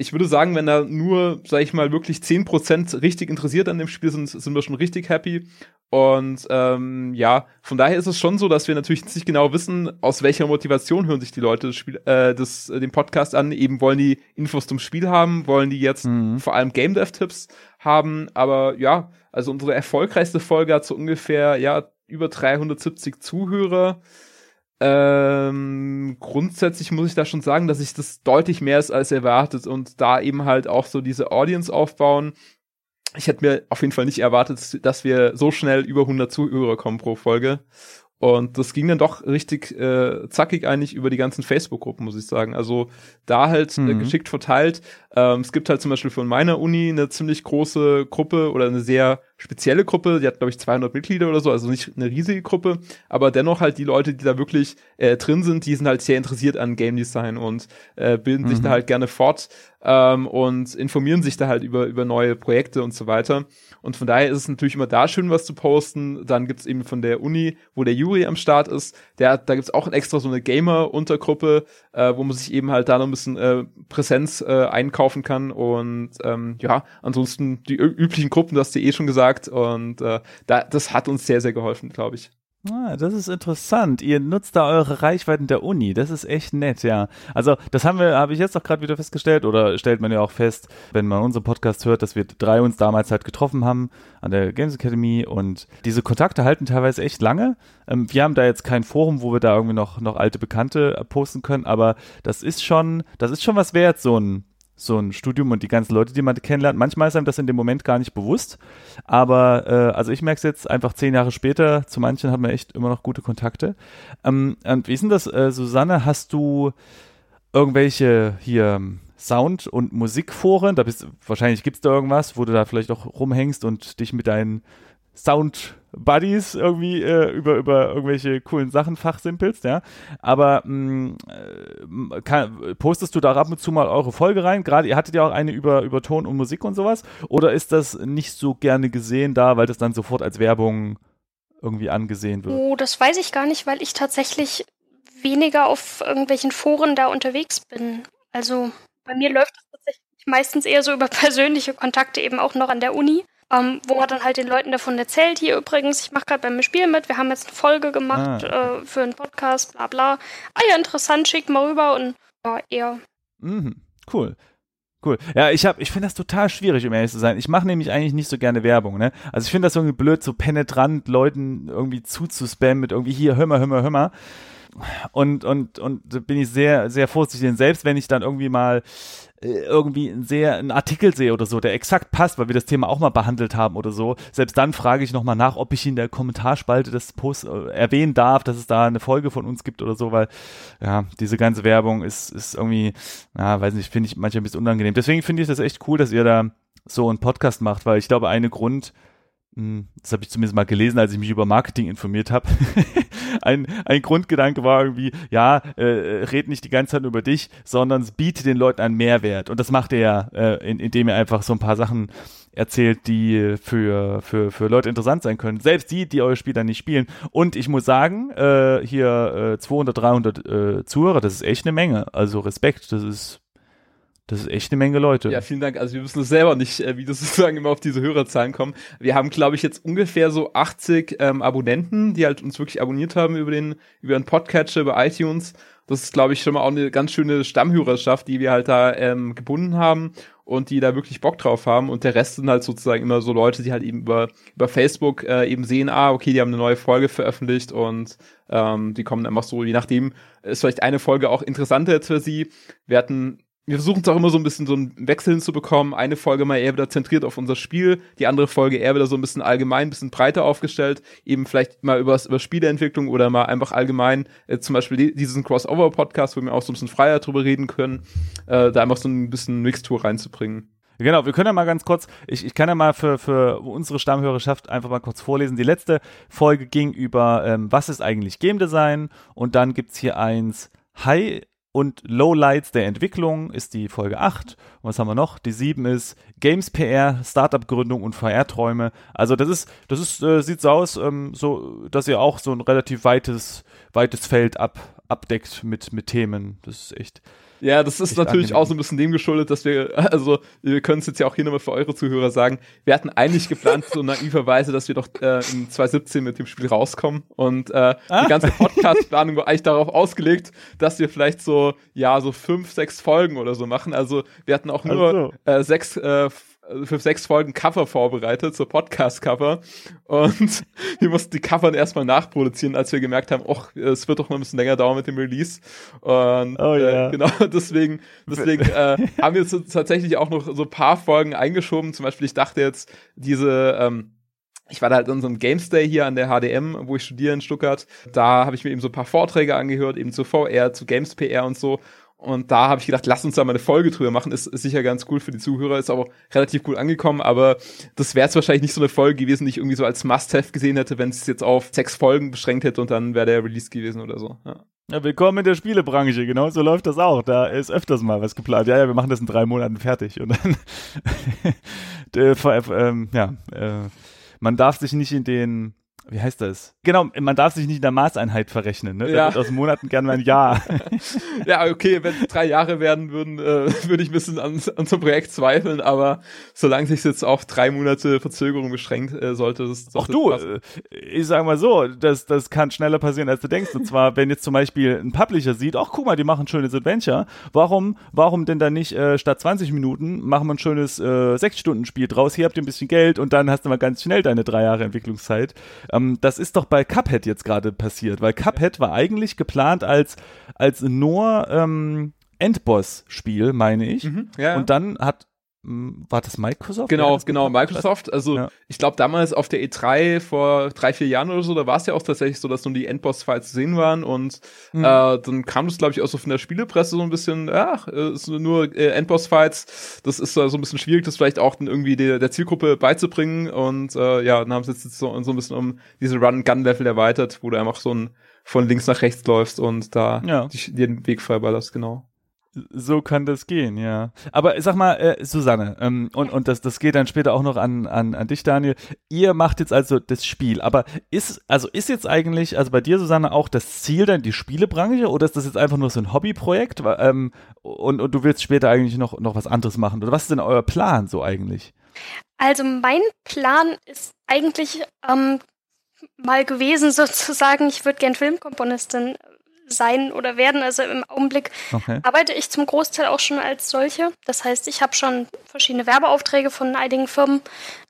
ich würde sagen, wenn da nur, sag ich mal, wirklich zehn Prozent richtig interessiert an dem Spiel sind, sind wir schon richtig happy. Und ähm, ja, von daher ist es schon so, dass wir natürlich nicht genau wissen, aus welcher Motivation hören sich die Leute das Spiel, äh, das, äh, den Podcast an. Eben wollen die Infos zum Spiel haben, wollen die jetzt mhm. vor allem Game Dev Tipps haben. Aber ja, also unsere erfolgreichste Folge hat so ungefähr ja über 370 Zuhörer. Ähm, grundsätzlich muss ich da schon sagen, dass ich das deutlich mehr ist als erwartet und da eben halt auch so diese Audience aufbauen. Ich hätte mir auf jeden Fall nicht erwartet, dass wir so schnell über 100 Zuhörer kommen pro Folge. Und das ging dann doch richtig äh, zackig eigentlich über die ganzen Facebook-Gruppen, muss ich sagen. Also da halt äh, mhm. äh, geschickt verteilt. Ähm, es gibt halt zum Beispiel von meiner Uni eine ziemlich große Gruppe oder eine sehr spezielle Gruppe. Die hat, glaube ich, 200 Mitglieder oder so, also nicht eine riesige Gruppe. Aber dennoch halt die Leute, die da wirklich äh, drin sind, die sind halt sehr interessiert an Game Design und äh, bilden mhm. sich da halt gerne fort ähm, und informieren sich da halt über, über neue Projekte und so weiter. Und von daher ist es natürlich immer da schön, was zu posten. Dann gibt's eben von der Uni, wo der Juri am Start ist, der, da gibt's auch extra so eine Gamer-Untergruppe, äh, wo man sich eben halt da noch ein bisschen äh, Präsenz äh, einkaufen kann. Und ähm, ja, ansonsten die üblichen Gruppen, das hast du eh schon gesagt. Und äh, da, das hat uns sehr, sehr geholfen, glaube ich. Ah, das ist interessant. Ihr nutzt da eure Reichweiten der Uni. Das ist echt nett, ja. Also, das haben wir, habe ich jetzt auch gerade wieder festgestellt oder stellt man ja auch fest, wenn man unseren Podcast hört, dass wir drei uns damals halt getroffen haben an der Games Academy und diese Kontakte halten teilweise echt lange. Ähm, wir haben da jetzt kein Forum, wo wir da irgendwie noch, noch alte Bekannte posten können, aber das ist schon, das ist schon was wert, so ein, so ein Studium und die ganzen Leute, die man kennenlernt. Manchmal ist einem das in dem Moment gar nicht bewusst, aber äh, also ich merke es jetzt einfach zehn Jahre später, zu manchen hat man echt immer noch gute Kontakte. Ähm, und wie ist denn das, äh, Susanne, hast du irgendwelche hier Sound- und Musikforen, da bist wahrscheinlich gibt es da irgendwas, wo du da vielleicht auch rumhängst und dich mit deinen Sound Buddies irgendwie äh, über, über irgendwelche coolen Sachen fachsimpelst, ja. Aber mh, mm, äh, kann, postest du da ab und zu mal eure Folge rein? Gerade ihr hattet ja auch eine über, über Ton und Musik und sowas. Oder ist das nicht so gerne gesehen da, weil das dann sofort als Werbung irgendwie angesehen wird? Oh, das weiß ich gar nicht, weil ich tatsächlich weniger auf irgendwelchen Foren da unterwegs bin. Also bei mir läuft das tatsächlich meistens eher so über persönliche Kontakte eben auch noch an der Uni ähm, wo man dann halt den Leuten davon erzählt, hier übrigens, ich mache gerade beim Spiel mit, wir haben jetzt eine Folge gemacht ah. äh, für einen Podcast, bla bla. Ah ja, interessant, schickt mal rüber und ja, eher. Mhm, cool. Cool. Ja, ich hab, ich finde das total schwierig, um ehrlich zu sein. Ich mache nämlich eigentlich nicht so gerne Werbung, ne? Also ich finde das irgendwie blöd, so penetrant Leuten irgendwie zuzuspammen mit irgendwie hier, hör mal, hör mal, hör mal. Und, und, und bin ich sehr, sehr vorsichtig. Denn selbst wenn ich dann irgendwie mal äh, irgendwie ein sehr einen Artikel sehe oder so, der exakt passt, weil wir das Thema auch mal behandelt haben oder so, selbst dann frage ich nochmal nach, ob ich in der Kommentarspalte des Posts äh, erwähnen darf, dass es da eine Folge von uns gibt oder so, weil ja, diese ganze Werbung ist, ist irgendwie, ja, weiß nicht, finde ich manchmal ein bisschen unangenehm. Deswegen finde ich das echt cool, dass ihr da so einen Podcast macht, weil ich glaube, eine Grund, das habe ich zumindest mal gelesen, als ich mich über Marketing informiert habe. ein, ein Grundgedanke war irgendwie, ja, äh, red nicht die ganze Zeit über dich, sondern es bietet den Leuten einen Mehrwert. Und das macht er ja, äh, in, indem er einfach so ein paar Sachen erzählt, die für, für, für Leute interessant sein können. Selbst die, die eure Spiele dann nicht spielen. Und ich muss sagen, äh, hier äh, 200, 300 äh, Zuhörer, das ist echt eine Menge. Also Respekt, das ist das ist echt eine Menge Leute. Ja, vielen Dank. Also wir wissen es selber nicht, äh, wie das sozusagen immer auf diese Hörerzahlen kommen. Wir haben, glaube ich, jetzt ungefähr so 80 ähm, Abonnenten, die halt uns wirklich abonniert haben über den, über den Podcatcher, über iTunes. Das ist, glaube ich, schon mal auch eine ganz schöne Stammhörerschaft, die wir halt da ähm, gebunden haben und die da wirklich Bock drauf haben. Und der Rest sind halt sozusagen immer so Leute, die halt eben über, über Facebook äh, eben sehen, ah, okay, die haben eine neue Folge veröffentlicht und ähm, die kommen einfach so, je nachdem, ist vielleicht eine Folge auch interessanter jetzt für sie. Wir hatten wir versuchen es auch immer so ein bisschen so einen Wechsel hinzubekommen. Eine Folge mal eher wieder zentriert auf unser Spiel, die andere Folge eher wieder so ein bisschen allgemein, ein bisschen breiter aufgestellt, eben vielleicht mal über, über Spieleentwicklung oder mal einfach allgemein, äh, zum Beispiel diesen Crossover-Podcast, wo wir auch so ein bisschen freier drüber reden können, äh, da einfach so ein bisschen Mixtur reinzubringen. Genau, wir können ja mal ganz kurz, ich, ich kann ja mal für, für unsere Stammhörerschaft einfach mal kurz vorlesen. Die letzte Folge ging über, ähm, was ist eigentlich Game Design und dann gibt's hier eins, Hi und Lowlights der Entwicklung ist die Folge 8. Und was haben wir noch? Die 7 ist Games PR, Startup-Gründung und VR-Träume. Also das ist, das ist, äh, sieht so aus, ähm, so, dass ihr auch so ein relativ weites, weites Feld ab, abdeckt mit, mit Themen. Das ist echt, ja, das ist natürlich angenehm. auch so ein bisschen dem geschuldet, dass wir, also wir können es jetzt ja auch hier nochmal für eure Zuhörer sagen, wir hatten eigentlich geplant, so naiverweise, dass wir doch äh, in 2017 mit dem Spiel rauskommen. Und äh, ah. die ganze Podcast-Planung war eigentlich darauf ausgelegt, dass wir vielleicht so, ja, so fünf, sechs Folgen oder so machen. Also wir hatten auch nur also. äh, sechs äh, für sechs Folgen Cover vorbereitet, so Podcast-Cover. Und wir mussten die Cover erstmal nachproduzieren, als wir gemerkt haben, ach, es wird doch mal ein bisschen länger dauern mit dem Release. Und oh, yeah. äh, genau, deswegen, deswegen äh, haben wir jetzt tatsächlich auch noch so paar Folgen eingeschoben. Zum Beispiel, ich dachte jetzt, diese ähm, ich war da halt in so einem Games Day hier an der HDM, wo ich studiere in Stuttgart. Da habe ich mir eben so ein paar Vorträge angehört, eben zu VR, zu Games PR und so. Und da habe ich gedacht, lass uns da mal eine Folge drüber machen. Ist, sicher ganz cool für die Zuhörer, ist auch relativ gut angekommen, aber das wäre wahrscheinlich nicht so eine Folge gewesen, die ich irgendwie so als Must-Have gesehen hätte, wenn es jetzt auf sechs Folgen beschränkt hätte und dann wäre der Release gewesen oder so. Ja. Ja, willkommen in der Spielebranche, genau so läuft das auch. Da ist öfters mal was geplant. Ja, ja, wir machen das in drei Monaten fertig. Und dann, ähm, ja, äh, man darf sich nicht in den wie heißt das? Genau, man darf sich nicht in der Maßeinheit verrechnen, ne? Ja. Aus Monaten gern mal ein Jahr. ja, okay, wenn es drei Jahre werden würden, äh, würde ich ein bisschen an, an so einem Projekt zweifeln, aber solange sich jetzt auf drei Monate Verzögerung beschränkt, äh, sollte es. Auch du, äh, ich sag mal so, das, das kann schneller passieren, als du denkst. Und zwar, wenn jetzt zum Beispiel ein Publisher sieht, ach guck mal, die machen ein schönes Adventure, warum, warum denn dann nicht äh, statt 20 Minuten machen wir ein schönes äh, 6-Stunden-Spiel draus, hier habt ihr ein bisschen Geld und dann hast du mal ganz schnell deine drei Jahre Entwicklungszeit. Ähm, das ist doch bei Cuphead jetzt gerade passiert, weil Cuphead war eigentlich geplant als, als nur ähm, Endboss-Spiel, meine ich. Mhm, ja. Und dann hat war das Microsoft? Genau, das genau, Microsoft. Also ja. ich glaube damals auf der E3 vor drei, vier Jahren oder so, da war es ja auch tatsächlich so, dass nur die Endboss-Files zu sehen waren und mhm. äh, dann kam das, glaube ich, auch so von der Spielepresse so ein bisschen, ja, ist nur äh, Endboss-Files. Das ist äh, so ein bisschen schwierig, das vielleicht auch dann irgendwie der, der Zielgruppe beizubringen und äh, ja, dann haben sie jetzt so, so ein bisschen um diese Run-Gun-Level erweitert, wo du einfach so ein von links nach rechts läufst und da ja. die, den Weg freiballerst, genau. So kann das gehen, ja. Aber sag mal, äh, Susanne, ähm, und, und das, das geht dann später auch noch an, an, an dich, Daniel. Ihr macht jetzt also das Spiel, aber ist, also ist jetzt eigentlich, also bei dir, Susanne, auch das Ziel dann die Spielebranche oder ist das jetzt einfach nur so ein Hobbyprojekt? Ähm, und, und du willst später eigentlich noch, noch was anderes machen? Oder was ist denn euer Plan so eigentlich? Also mein Plan ist eigentlich ähm, mal gewesen, sozusagen, ich würde gern Filmkomponistin sein oder werden. Also im Augenblick okay. arbeite ich zum Großteil auch schon als solche. Das heißt, ich habe schon verschiedene Werbeaufträge von einigen Firmen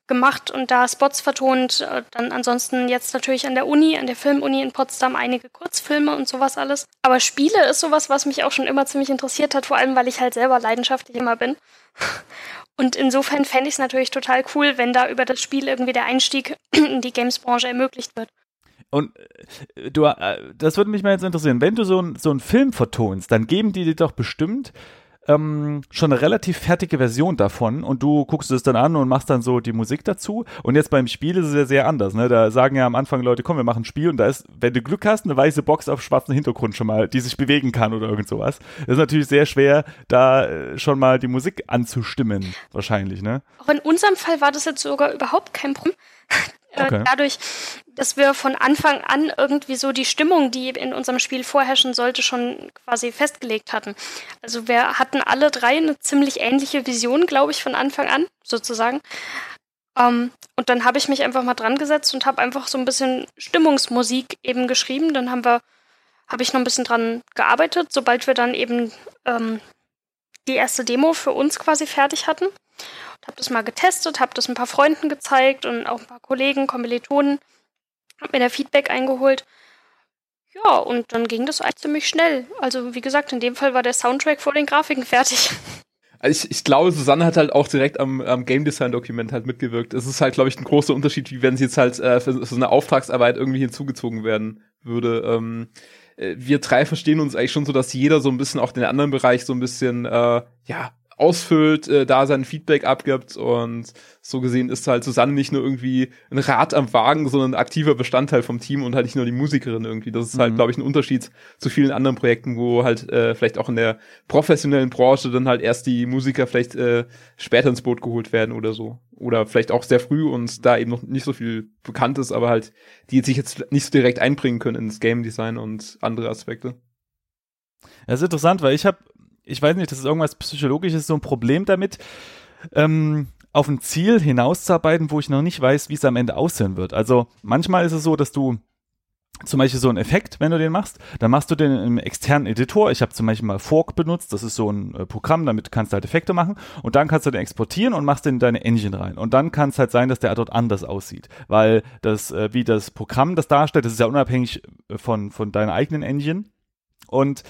gemacht und da Spots vertont. Äh, dann ansonsten jetzt natürlich an der Uni, an der Filmuni in Potsdam einige Kurzfilme und sowas alles. Aber Spiele ist sowas, was mich auch schon immer ziemlich interessiert hat, vor allem weil ich halt selber leidenschaftlich immer bin. Und insofern fände ich es natürlich total cool, wenn da über das Spiel irgendwie der Einstieg in die Games-Branche ermöglicht wird. Und äh, du, äh, das würde mich mal jetzt interessieren, wenn du so, so einen Film vertonst, dann geben die dir doch bestimmt ähm, schon eine relativ fertige Version davon und du guckst es dann an und machst dann so die Musik dazu. Und jetzt beim Spiel ist es ja sehr anders. Ne? Da sagen ja am Anfang Leute, komm, wir machen ein Spiel und da ist, wenn du Glück hast, eine weiße Box auf schwarzem Hintergrund schon mal, die sich bewegen kann oder irgend sowas. Das ist natürlich sehr schwer, da äh, schon mal die Musik anzustimmen, wahrscheinlich. Ne? Auch in unserem Fall war das jetzt sogar überhaupt kein Problem. Äh, okay. Dadurch, dass wir von Anfang an irgendwie so die Stimmung, die in unserem Spiel vorherrschen sollte, schon quasi festgelegt hatten. Also wir hatten alle drei eine ziemlich ähnliche Vision, glaube ich, von Anfang an, sozusagen. Um, ähm, und dann habe ich mich einfach mal dran gesetzt und habe einfach so ein bisschen Stimmungsmusik eben geschrieben. Dann haben wir, habe ich noch ein bisschen dran gearbeitet, sobald wir dann eben ähm, die erste Demo für uns quasi fertig hatten habe das mal getestet, habe das ein paar Freunden gezeigt und auch ein paar Kollegen, Kommilitonen, habe mir da Feedback eingeholt. Ja, und dann ging das eigentlich ziemlich schnell. Also wie gesagt, in dem Fall war der Soundtrack vor den Grafiken fertig. Also ich, ich glaube, Susanne hat halt auch direkt am, am Game Design Dokument halt mitgewirkt. Es ist halt, glaube ich, ein großer Unterschied, wie wenn sie jetzt halt äh, für so eine Auftragsarbeit irgendwie hinzugezogen werden würde. Ähm, äh, wir drei verstehen uns eigentlich schon so, dass jeder so ein bisschen auch den anderen Bereich so ein bisschen, äh, ja, ausfüllt, äh, da sein Feedback abgibt und so gesehen ist halt Susanne nicht nur irgendwie ein Rad am Wagen, sondern ein aktiver Bestandteil vom Team und halt nicht nur die Musikerin irgendwie. Das ist halt, mhm. halt, glaube ich, ein Unterschied zu vielen anderen Projekten, wo halt äh, vielleicht auch in der professionellen Branche dann halt erst die Musiker vielleicht äh, später ins Boot geholt werden oder so. Oder vielleicht auch sehr früh und da eben noch nicht so viel bekannt ist, aber halt, die sich jetzt nicht so direkt einbringen können ins Game Design und andere Aspekte. Das ist interessant, weil ich habe ich weiß nicht, das ist irgendwas Psychologisches, so ein Problem damit, ähm, auf ein Ziel hinauszuarbeiten, wo ich noch nicht weiß, wie es am Ende aussehen wird. Also manchmal ist es so, dass du zum Beispiel so einen Effekt, wenn du den machst, dann machst du den im externen Editor. Ich habe zum Beispiel mal Fork benutzt, das ist so ein äh, Programm, damit kannst du halt Effekte machen und dann kannst du den exportieren und machst den in deine Engine rein. Und dann kann es halt sein, dass der dort anders aussieht, weil das, äh, wie das Programm das darstellt, das ist ja unabhängig äh, von, von deiner eigenen Engine und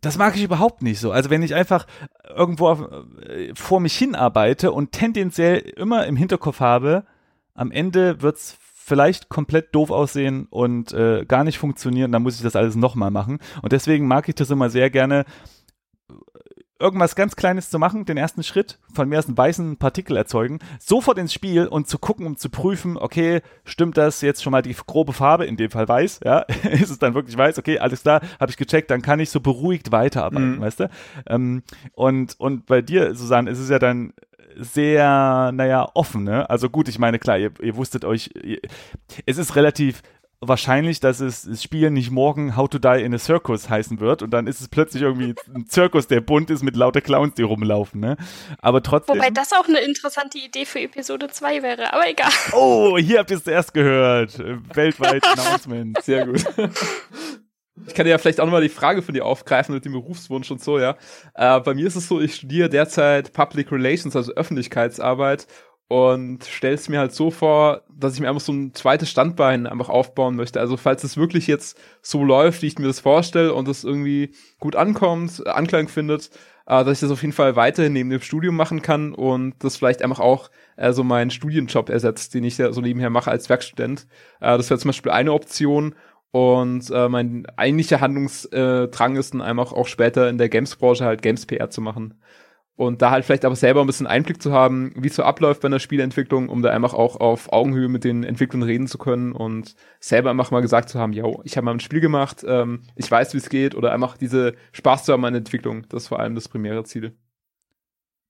das mag ich überhaupt nicht so. Also wenn ich einfach irgendwo auf, äh, vor mich hinarbeite und tendenziell immer im Hinterkopf habe, am Ende wird's vielleicht komplett doof aussehen und äh, gar nicht funktionieren, dann muss ich das alles nochmal machen. Und deswegen mag ich das immer sehr gerne, irgendwas ganz Kleines zu machen, den ersten Schritt, von mir aus einen weißen Partikel erzeugen, sofort ins Spiel und zu gucken, um zu prüfen, okay, stimmt das jetzt schon mal die grobe Farbe, in dem Fall weiß, ja, ist es dann wirklich weiß, okay, alles klar, habe ich gecheckt, dann kann ich so beruhigt weiterarbeiten, mhm. weißt du? Ähm, und, und bei dir, Susanne, ist es ja dann sehr, naja, offen, ne? Also gut, ich meine, klar, ihr, ihr wusstet euch, ihr, es ist relativ wahrscheinlich, dass es das Spiel nicht morgen How to Die in a Circus heißen wird und dann ist es plötzlich irgendwie ein Zirkus, der bunt ist mit lauter Clowns, die rumlaufen, ne? Aber trotzdem. Wobei das auch eine interessante Idee für Episode 2 wäre, aber egal. Oh, hier habt ihr es zuerst gehört. Weltweit Announcement. Sehr gut. Ich kann dir ja vielleicht auch nochmal die Frage von dir aufgreifen mit dem Berufswunsch und so, ja. Äh, bei mir ist es so, ich studiere derzeit Public Relations, also Öffentlichkeitsarbeit und stell's mir halt so vor, dass ich mir einfach so ein zweites Standbein einfach aufbauen möchte. Also falls es wirklich jetzt so läuft, wie ich mir das vorstelle und es irgendwie gut ankommt, Anklang findet, äh, dass ich das auf jeden Fall weiterhin neben dem Studium machen kann und das vielleicht einfach auch äh, so meinen Studienjob ersetzt, den ich ja so nebenher mache als Werkstudent. Äh, das wäre zum Beispiel eine Option. Und äh, mein eigentlicher Handlungsdrang ist dann einfach auch später in der Games-Branche halt Games-PR zu machen und da halt vielleicht aber selber ein bisschen Einblick zu haben, wie es so abläuft bei einer Spielentwicklung, um da einfach auch auf Augenhöhe mit den Entwicklern reden zu können und selber einfach mal gesagt zu haben, yo, ich habe mal ein Spiel gemacht, ähm, ich weiß, wie es geht oder einfach diese Spaß zu haben an Entwicklung, das ist vor allem das primäre Ziel.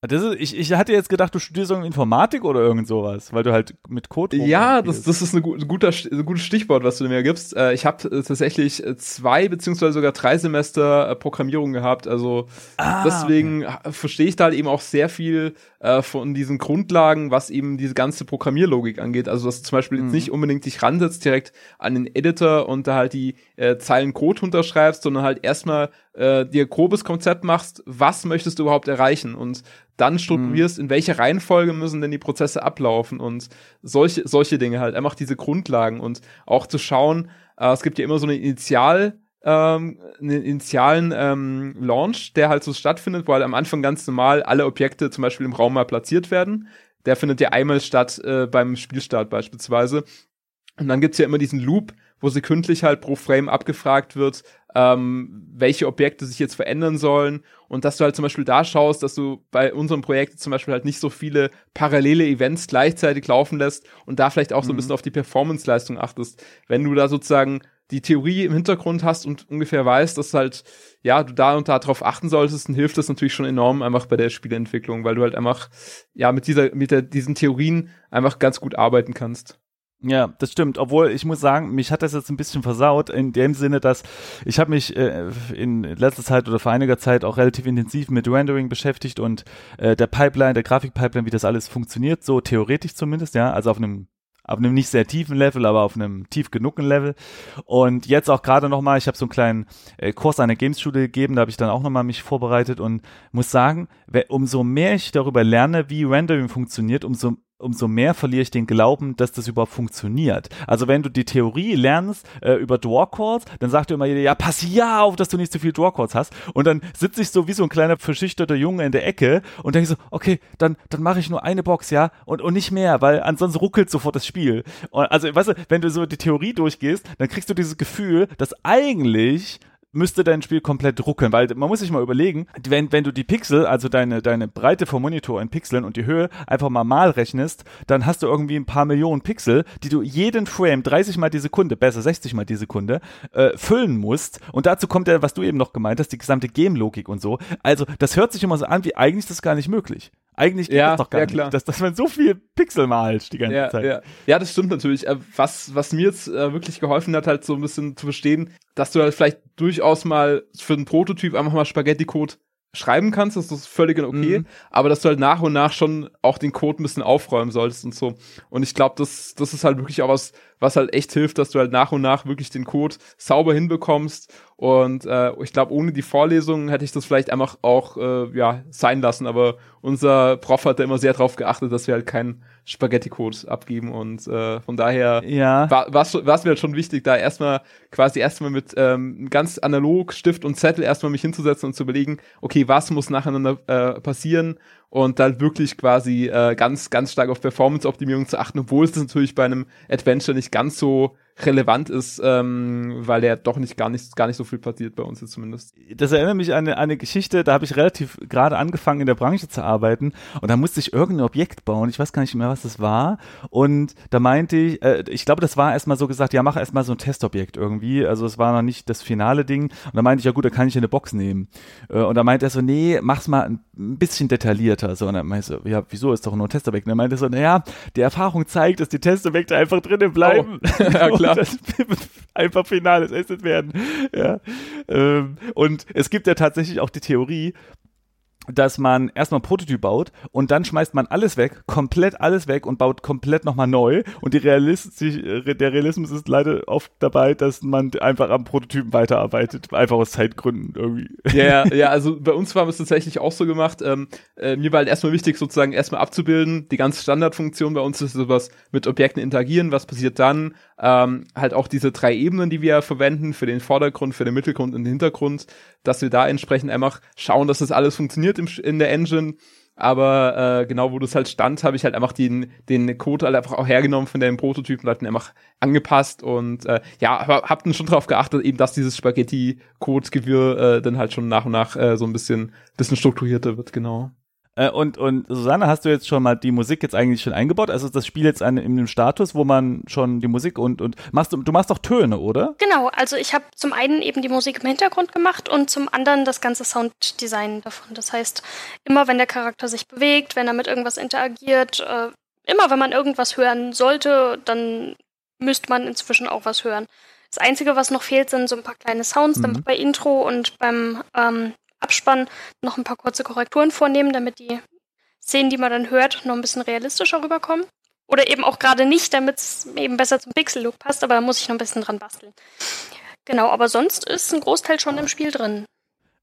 Das ist, ich, ich hatte jetzt gedacht, du studierst irgendwie Informatik oder irgend sowas, weil du halt mit Code. Ja, das, das ist ein, guter, ein gutes Stichwort, was du mir gibst. Äh, ich habe äh, tatsächlich äh, zwei beziehungsweise sogar drei Semester Programmierung gehabt. Also ah, deswegen okay. verstehe ich da halt eben auch sehr viel von diesen Grundlagen, was eben diese ganze Programmierlogik angeht. Also dass du zum Beispiel mhm. jetzt nicht unbedingt dich ransetzt direkt an den Editor und da halt die äh, Zeilen Code unterschreibst, sondern halt erstmal äh, dir grobes Konzept machst, was möchtest du überhaupt erreichen und dann strukturierst, mhm. in welcher Reihenfolge müssen denn die Prozesse ablaufen und solche, solche Dinge halt, einfach diese Grundlagen und auch zu schauen, äh, es gibt ja immer so eine Initial- ähm, einen initialen ähm, Launch, der halt so stattfindet, wo halt am Anfang ganz normal alle Objekte zum Beispiel im Raum mal platziert werden. Der findet ja einmal statt äh, beim Spielstart beispielsweise. Und dann gibt's ja immer diesen Loop, wo sekündlich halt pro Frame abgefragt wird, ähm, welche Objekte sich jetzt verändern sollen und dass du halt zum Beispiel da schaust, dass du bei unserem Projekt zum Beispiel halt nicht so viele parallele Events gleichzeitig laufen lässt und da vielleicht auch so ein mhm. bisschen auf die Performance-Leistung achtest. Wenn du da sozusagen die Theorie im Hintergrund hast und ungefähr weißt, dass halt, ja, du da und da drauf achten solltest, dann hilft das natürlich schon enorm einfach bei der Spieleentwicklung, weil du halt einfach, ja, mit dieser, mit der, diesen Theorien einfach ganz gut arbeiten kannst. Ja, das stimmt. Obwohl ich muss sagen, mich hat das jetzt ein bisschen versaut in dem Sinne, dass ich habe mich äh, in letzter Zeit oder vor einiger Zeit auch relativ intensiv mit Rendering beschäftigt und äh, der Pipeline, der Grafikpipeline, wie das alles funktioniert, so theoretisch zumindest, ja, also auf einem auf einem nicht sehr tiefen Level, aber auf einem tief genugen Level. Und jetzt auch gerade nochmal, ich habe so einen kleinen äh, Kurs an der Games-Schule gegeben, da habe ich dann auch nochmal mich vorbereitet und muss sagen, umso mehr ich darüber lerne, wie Rendering funktioniert, umso umso mehr verliere ich den Glauben, dass das überhaupt funktioniert. Also wenn du die Theorie lernst äh, über Drawchords, dann sagt dir immer jeder, ja, pass ja auf, dass du nicht so viel Drawchords hast. Und dann sitze ich so wie so ein kleiner verschüchterter Junge in der Ecke und denke so, okay, dann, dann mache ich nur eine Box, ja, und, und nicht mehr, weil ansonsten ruckelt sofort das Spiel. Und also, weißt du, wenn du so die Theorie durchgehst, dann kriegst du dieses Gefühl, dass eigentlich müsste dein Spiel komplett ruckeln, weil man muss sich mal überlegen, wenn, wenn du die Pixel, also deine, deine Breite vom Monitor in Pixeln und die Höhe einfach mal mal rechnest, dann hast du irgendwie ein paar Millionen Pixel, die du jeden Frame 30 mal die Sekunde, besser 60 mal die Sekunde, äh, füllen musst. Und dazu kommt ja, was du eben noch gemeint hast, die gesamte Game-Logik und so. Also, das hört sich immer so an, wie eigentlich ist das gar nicht möglich. Eigentlich geht ja, das doch gar ja, nicht, dass, dass man so viel Pixel malt die ganze ja, Zeit. Ja. ja, das stimmt natürlich. Äh, was, was mir jetzt äh, wirklich geholfen hat, halt so ein bisschen zu verstehen, dass du halt vielleicht durchaus mal für einen Prototyp einfach mal Spaghetti-Code schreiben kannst, das ist völlig okay, mhm. aber dass du halt nach und nach schon auch den Code ein bisschen aufräumen solltest und so. Und ich glaube, das, das ist halt wirklich auch was, was halt echt hilft, dass du halt nach und nach wirklich den Code sauber hinbekommst. Und äh, ich glaube, ohne die Vorlesungen hätte ich das vielleicht einfach auch äh, ja sein lassen. Aber unser Prof hat da immer sehr drauf geachtet, dass wir halt keinen Spaghetti-Code abgeben. Und äh, von daher ja. war es mir halt schon wichtig, da erstmal quasi erstmal mit ähm, ganz analog Stift und Zettel erstmal mich hinzusetzen und zu überlegen, okay, was muss nacheinander äh, passieren und dann wirklich quasi äh, ganz, ganz stark auf Performance-Optimierung zu achten, obwohl es natürlich bei einem Adventure nicht ganz so relevant ist, ähm, weil der doch nicht gar nicht gar nicht so viel passiert bei uns jetzt zumindest. Das erinnert mich an eine, eine Geschichte, da habe ich relativ gerade angefangen in der Branche zu arbeiten und da musste ich irgendein Objekt bauen, ich weiß gar nicht mehr, was das war und da meinte ich, äh, ich glaube, das war erstmal so gesagt, ja, mach erstmal so ein Testobjekt irgendwie, also es war noch nicht das finale Ding und da meinte ich, ja gut, da kann ich eine Box nehmen äh, und da meinte er so, nee, mach's mal ein bisschen detaillierter, so und dann meinte ich so, ja, wieso, ist doch nur ein Testobjekt und er meinte so, naja, die Erfahrung zeigt, dass die Testobjekte einfach drinnen bleiben. Oh. ja, klar. das einfach finales Asset werden. Ja. Ähm, und es gibt ja tatsächlich auch die Theorie, dass man erstmal ein Prototyp baut und dann schmeißt man alles weg, komplett alles weg und baut komplett nochmal neu. Und die Realist, der Realismus ist leider oft dabei, dass man einfach am Prototypen weiterarbeitet, einfach aus Zeitgründen irgendwie. Ja, ja, also bei uns war es tatsächlich auch so gemacht. Ähm, äh, mir war halt erstmal wichtig, sozusagen erstmal abzubilden. Die ganze Standardfunktion bei uns ist sowas mit Objekten interagieren, was passiert dann, ähm, halt auch diese drei Ebenen, die wir verwenden für den Vordergrund, für den Mittelgrund und den Hintergrund, dass wir da entsprechend einfach schauen, dass das alles funktioniert im, in der Engine. Aber äh, genau, wo das halt stand, habe ich halt einfach den, den Code halt einfach auch hergenommen von dem Prototypen, halt einfach angepasst und äh, ja, hab dann schon drauf geachtet, eben, dass dieses Spaghetti-Code-Gewirr äh, dann halt schon nach und nach äh, so ein bisschen, bisschen strukturierter wird, genau. Äh, und, und Susanne, hast du jetzt schon mal die Musik jetzt eigentlich schon eingebaut? Also ist das Spiel jetzt in einem Status, wo man schon die Musik und, und machst du, du machst doch Töne, oder? Genau, also ich habe zum einen eben die Musik im Hintergrund gemacht und zum anderen das ganze Sounddesign davon. Das heißt, immer wenn der Charakter sich bewegt, wenn er mit irgendwas interagiert, äh, immer wenn man irgendwas hören sollte, dann müsste man inzwischen auch was hören. Das Einzige, was noch fehlt, sind so ein paar kleine Sounds, mhm. damit bei Intro und beim ähm, Abspann noch ein paar kurze Korrekturen vornehmen, damit die Szenen, die man dann hört, noch ein bisschen realistischer rüberkommen. Oder eben auch gerade nicht, damit es eben besser zum Pixel-Look passt, aber da muss ich noch ein bisschen dran basteln. Genau, aber sonst ist ein Großteil schon im Spiel drin.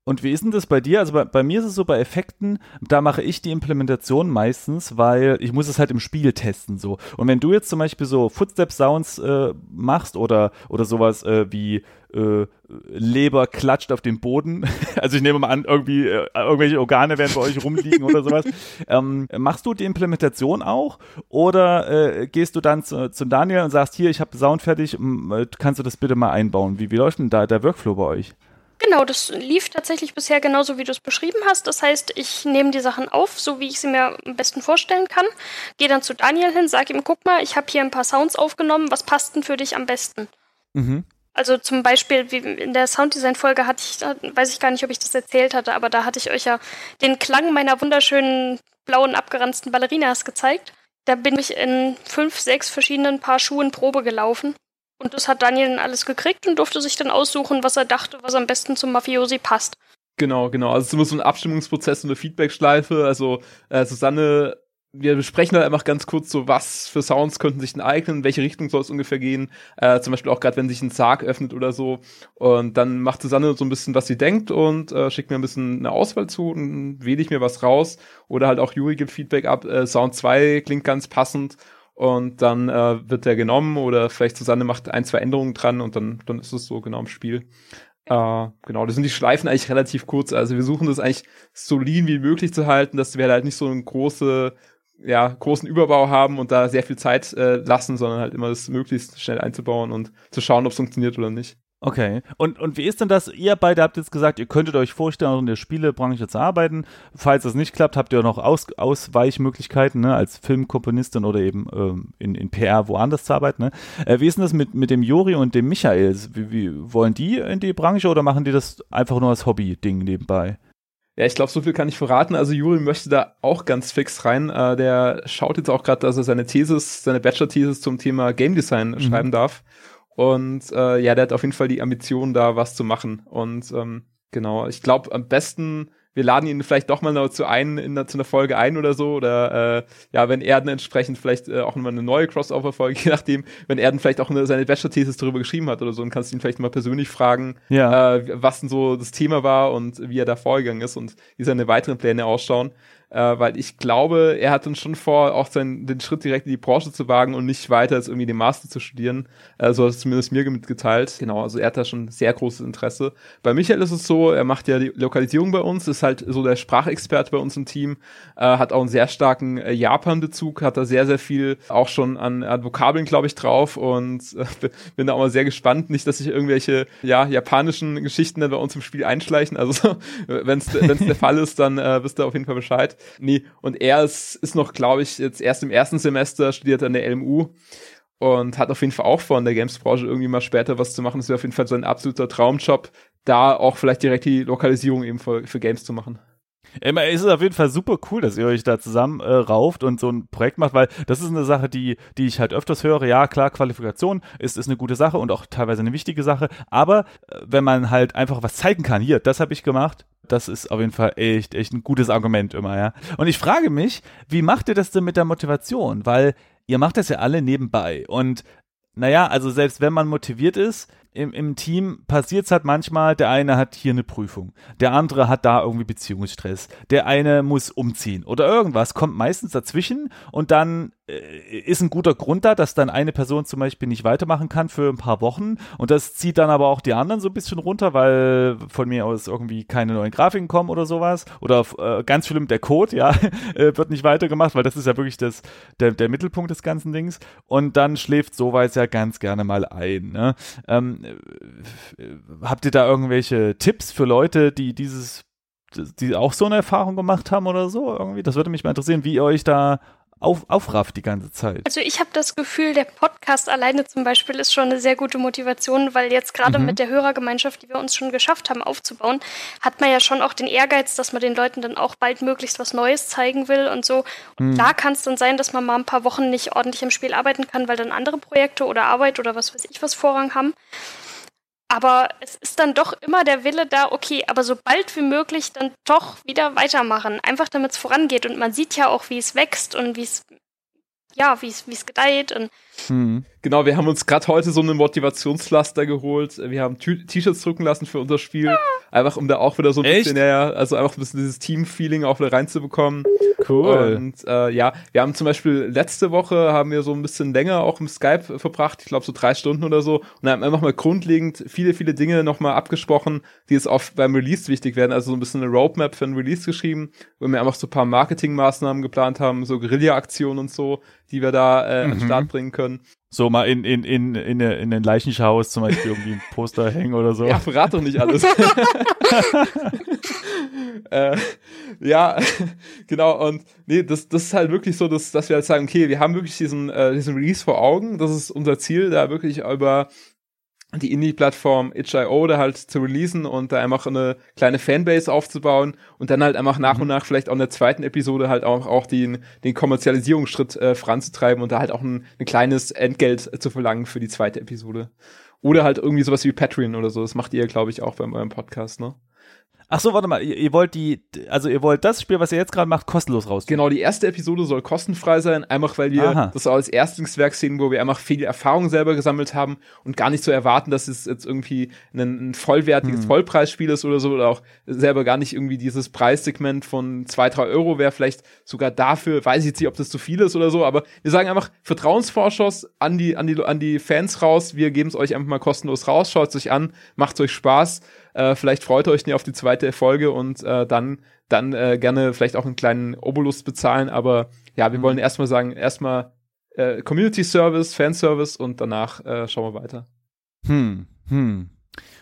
Und wie ist denn das bei dir? Also bei, bei, mir ist es so, bei Effekten, da mache ich die Implementation meistens, weil ich muss es halt im Spiel testen so. Und wenn du jetzt zum Beispiel so Footstep-Sounds äh, machst oder, oder sowas äh, wie äh, Leber klatscht auf den Boden, also ich nehme mal an, irgendwie äh, irgendwelche Organe werden bei euch rumliegen oder sowas, ähm, machst du die Implementation auch oder äh, gehst du dann zu, zum Daniel und sagst, hier, ich habe Sound fertig, äh, kannst du das bitte mal einbauen? Wie, wie läuft denn da der Workflow bei euch? Genau, das lief tatsächlich bisher genauso, wie du es beschrieben hast. Das heißt, ich nehme die Sachen auf, so wie ich sie mir am besten vorstellen kann, gehe dann zu Daniel hin, sage ihm, guck mal, ich habe hier ein paar Sounds aufgenommen, was passt denn für dich am besten? Mhm. Also zum Beispiel, wie in der Sounddesign-Folge hatte ich, weiß ich gar nicht, ob ich das erzählt hatte, aber da hatte ich euch ja den Klang meiner wunderschönen blauen abgeranzten Ballerinas gezeigt. Da bin ich in fünf, sechs verschiedenen Paar Schuhen Probe gelaufen und das hat Daniel dann alles gekriegt und durfte sich dann aussuchen, was er dachte, was am besten zum Mafiosi passt. Genau, genau. Also es ist immer so ein Abstimmungsprozess und eine Feedbackschleife. Also äh, Susanne, wir besprechen halt einfach ganz kurz so, was für Sounds könnten sich denn eignen, in welche Richtung soll es ungefähr gehen. Äh, zum Beispiel auch gerade, wenn sich ein Sarg öffnet oder so. Und dann macht Susanne so ein bisschen, was sie denkt und äh, schickt mir ein bisschen eine Auswahl zu und wähle ich mir was raus. Oder halt auch Juri gibt Feedback ab. Äh, Sound 2 klingt ganz passend und dann äh, wird der genommen oder vielleicht Susanne macht ein, zwei Änderungen dran und dann, dann ist es so genau im Spiel. Äh, genau, das sind die Schleifen eigentlich relativ kurz. Also wir suchen das eigentlich so lean wie möglich zu halten, dass wir halt nicht so einen große, ja, großen Überbau haben und da sehr viel Zeit äh, lassen, sondern halt immer das möglichst schnell einzubauen und zu schauen, ob es funktioniert oder nicht. Okay. Und, und wie ist denn das? Ihr beide habt jetzt gesagt, ihr könntet euch vorstellen, auch in der Spielebranche zu arbeiten. Falls das nicht klappt, habt ihr noch Aus, Ausweichmöglichkeiten, ne, als Filmkomponistin oder eben ähm, in, in PR woanders zu arbeiten. Ne? Äh, wie ist denn das mit, mit dem Juri und dem Michael? Wie, wie, wollen die in die Branche oder machen die das einfach nur als Hobby-Ding nebenbei? Ja, ich glaube, so viel kann ich verraten. Also Juri möchte da auch ganz fix rein. Äh, der schaut jetzt auch gerade, dass er seine Thesis, seine Bachelor-Thesis zum Thema Game Design mhm. schreiben darf. Und äh, ja, der hat auf jeden Fall die Ambition, da was zu machen. Und ähm, genau, ich glaube, am besten, wir laden ihn vielleicht doch mal zu ein, in, zu einer Folge ein oder so. Oder äh, ja, wenn er dann entsprechend vielleicht äh, auch nochmal eine neue Crossover-Folge, je nachdem, wenn er dann vielleicht auch eine, seine Bachelor-Thesis darüber geschrieben hat oder so, dann kannst du ihn vielleicht mal persönlich fragen, ja. äh, was denn so das Thema war und wie er da vorgegangen ist und wie seine weiteren Pläne ausschauen äh, weil ich glaube, er hat dann schon vor, auch seinen, den Schritt direkt in die Branche zu wagen und nicht weiter als irgendwie den Master zu studieren. Äh, so hat es zumindest mir mitgeteilt. Genau, also er hat da schon sehr großes Interesse. Bei Michael ist es so, er macht ja die Lokalisierung bei uns, ist halt so der Sprachexperte bei uns im Team, äh, hat auch einen sehr starken äh, Japan-Bezug, hat da sehr, sehr viel auch schon an, an Vokabeln, glaube ich, drauf und äh, bin da auch mal sehr gespannt. Nicht, dass sich irgendwelche, ja, japanischen Geschichten dann bei uns im Spiel einschleichen. Also, wenn es der Fall ist, dann äh, wisst ihr auf jeden Fall Bescheid. Nee, und er ist, ist noch, glaube ich, jetzt erst im ersten Semester, studiert an der LMU und hat auf jeden Fall auch vor, in der Games-Branche irgendwie mal später was zu machen. Das wäre auf jeden Fall so ein absoluter Traumjob, da auch vielleicht direkt die Lokalisierung eben für, für Games zu machen. Es ist auf jeden Fall super cool, dass ihr euch da zusammen äh, rauft und so ein Projekt macht, weil das ist eine Sache, die, die ich halt öfters höre. Ja, klar, Qualifikation ist, ist eine gute Sache und auch teilweise eine wichtige Sache. Aber äh, wenn man halt einfach was zeigen kann, hier, das habe ich gemacht, das ist auf jeden Fall echt, echt ein gutes Argument immer, ja. Und ich frage mich, wie macht ihr das denn mit der Motivation? Weil ihr macht das ja alle nebenbei. Und naja, also selbst wenn man motiviert ist, im, im Team passiert es halt manchmal, der eine hat hier eine Prüfung, der andere hat da irgendwie Beziehungsstress, der eine muss umziehen oder irgendwas, kommt meistens dazwischen und dann ist ein guter Grund da, dass dann eine Person zum Beispiel nicht weitermachen kann für ein paar Wochen und das zieht dann aber auch die anderen so ein bisschen runter, weil von mir aus irgendwie keine neuen Grafiken kommen oder sowas oder äh, ganz schlimm der Code, ja, äh, wird nicht weitergemacht, weil das ist ja wirklich das, der, der Mittelpunkt des ganzen Dings und dann schläft sowas ja ganz gerne mal ein. Ne? Ähm, äh, habt ihr da irgendwelche Tipps für Leute, die dieses die auch so eine Erfahrung gemacht haben oder so irgendwie? Das würde mich mal interessieren, wie ihr euch da auf, aufrafft die ganze Zeit. Also ich habe das Gefühl, der Podcast alleine zum Beispiel ist schon eine sehr gute Motivation, weil jetzt gerade mhm. mit der Hörergemeinschaft, die wir uns schon geschafft haben aufzubauen, hat man ja schon auch den Ehrgeiz, dass man den Leuten dann auch bald möglichst was Neues zeigen will und so. Und mhm. da kann es dann sein, dass man mal ein paar Wochen nicht ordentlich im Spiel arbeiten kann, weil dann andere Projekte oder Arbeit oder was weiß ich was Vorrang haben. Aber es ist dann doch immer der Wille da, okay, aber so bald wie möglich dann doch wieder weitermachen. Einfach damit es vorangeht. Und man sieht ja auch, wie es wächst und wie es, ja, wie es, wie es gedeiht. Und Hm. Genau, wir haben uns gerade heute so einen Motivationslaster geholt. Wir haben T-Shirts drucken lassen für unser Spiel. Ja. Einfach um da auch wieder so ein Echt? bisschen, ja, also einfach ein bisschen dieses Team-Feeling auch wieder reinzubekommen. Cool. Und äh, ja, wir haben zum Beispiel letzte Woche haben wir so ein bisschen länger auch im Skype verbracht, ich glaube so drei Stunden oder so, und haben einfach mal grundlegend viele, viele Dinge nochmal abgesprochen, die jetzt auch beim Release wichtig werden. Also so ein bisschen eine Roadmap für ein Release geschrieben, wo wir einfach so ein paar Marketingmaßnahmen geplant haben, so Guerilla-Aktionen und so, die wir da äh, mhm. an den Start bringen können. So mal in, in, in, in, in den Leichenschaus zum Beispiel irgendwie ein Poster hängen oder so. Ja, verrat doch nicht alles. äh, ja, genau. Und nee, das, das ist halt wirklich so, dass, dass wir halt sagen, okay, wir haben wirklich diesen, äh, diesen Release vor Augen. Das ist unser Ziel, da wirklich über die Indie-Plattform itch.io da halt zu releasen und da einfach eine kleine Fanbase aufzubauen und dann halt einfach nach mhm. und nach vielleicht auch in der zweiten Episode halt auch, auch den, den Kommerzialisierungsschritt äh, voranzutreiben und da halt auch ein, ein kleines Entgelt zu verlangen für die zweite Episode. Oder halt irgendwie sowas wie Patreon oder so. Das macht ihr, glaube ich, auch bei eurem Podcast, ne? Ach so, warte mal, ihr, ihr, wollt die, also ihr wollt das Spiel, was ihr jetzt gerade macht, kostenlos raus. Genau, die erste Episode soll kostenfrei sein, einfach weil wir Aha. das als Erstlingswerk sehen, wo wir einfach viel Erfahrung selber gesammelt haben und gar nicht so erwarten, dass es jetzt irgendwie ein, ein vollwertiges hm. Vollpreisspiel ist oder so oder auch selber gar nicht irgendwie dieses Preissegment von zwei, drei Euro wäre vielleicht sogar dafür, weiß ich jetzt nicht, ob das zu viel ist oder so, aber wir sagen einfach Vertrauensvorschuss an die, an die, an die Fans raus, wir geben es euch einfach mal kostenlos raus, schaut es euch an, macht euch Spaß äh, vielleicht freut ihr euch nicht auf die zweite Folge und äh, dann, dann äh, gerne vielleicht auch einen kleinen Obolus bezahlen. Aber ja, wir mhm. wollen erstmal sagen, erstmal äh, Community Service, Fanservice und danach äh, schauen wir weiter. Hm, hm.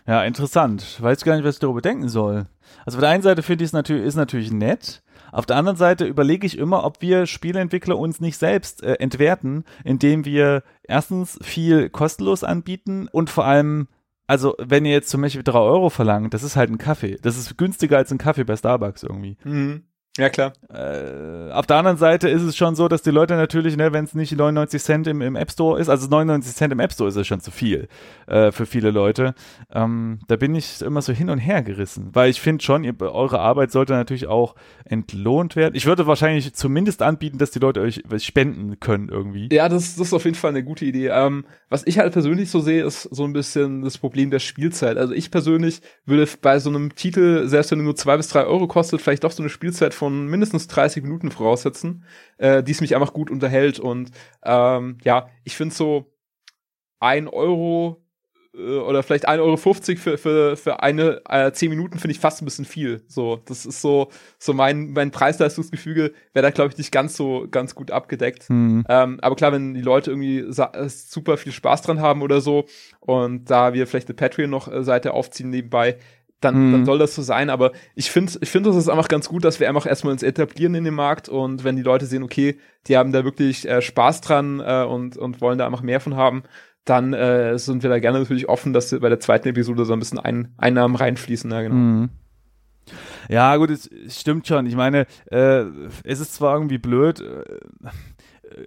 Ja, interessant. Ich weiß gar nicht, was ich darüber denken soll. Also auf der einen Seite finde ich es natürlich, ist natürlich nett. Auf der anderen Seite überlege ich immer, ob wir Spieleentwickler uns nicht selbst äh, entwerten, indem wir erstens viel kostenlos anbieten und vor allem also wenn ihr jetzt zum Beispiel drei Euro verlangt, das ist halt ein Kaffee. Das ist günstiger als ein Kaffee bei Starbucks irgendwie. Mhm. Ja, klar. Äh, auf der anderen Seite ist es schon so, dass die Leute natürlich, ne, wenn es nicht 99 Cent im, im App Store ist, also 99 Cent im App Store ist es schon zu viel äh, für viele Leute. Ähm, da bin ich immer so hin und her gerissen, weil ich finde schon, ihr, eure Arbeit sollte natürlich auch entlohnt werden. Ich würde wahrscheinlich zumindest anbieten, dass die Leute euch spenden können irgendwie. Ja, das, das ist auf jeden Fall eine gute Idee. Ähm, was ich halt persönlich so sehe, ist so ein bisschen das Problem der Spielzeit. Also ich persönlich würde bei so einem Titel, selbst wenn er nur zwei bis drei Euro kostet, vielleicht doch so eine Spielzeit von mindestens 30 Minuten voraussetzen, äh, die es mich einfach gut unterhält. Und ähm, ja, ich finde so ein Euro äh, oder vielleicht 1,50 Euro für, für, für eine äh, 10 Minuten finde ich fast ein bisschen viel. So, das ist so, so mein, mein Preis-Leistungsgefüge wäre da, glaube ich, nicht ganz so ganz gut abgedeckt. Mhm. Ähm, aber klar, wenn die Leute irgendwie super viel Spaß dran haben oder so und da wir vielleicht eine Patreon noch äh, Seite aufziehen nebenbei, dann, mhm. dann soll das so sein. Aber ich finde, ich finde, das ist einfach ganz gut, dass wir einfach erstmal uns etablieren in dem Markt und wenn die Leute sehen, okay, die haben da wirklich äh, Spaß dran äh, und, und wollen da einfach mehr von haben, dann äh, sind wir da gerne natürlich offen, dass bei der zweiten Episode so ein bisschen ein Einnahmen reinfließen. Ja, genau. Mhm. Ja, gut, es stimmt schon. Ich meine, äh, es ist zwar irgendwie blöd, äh,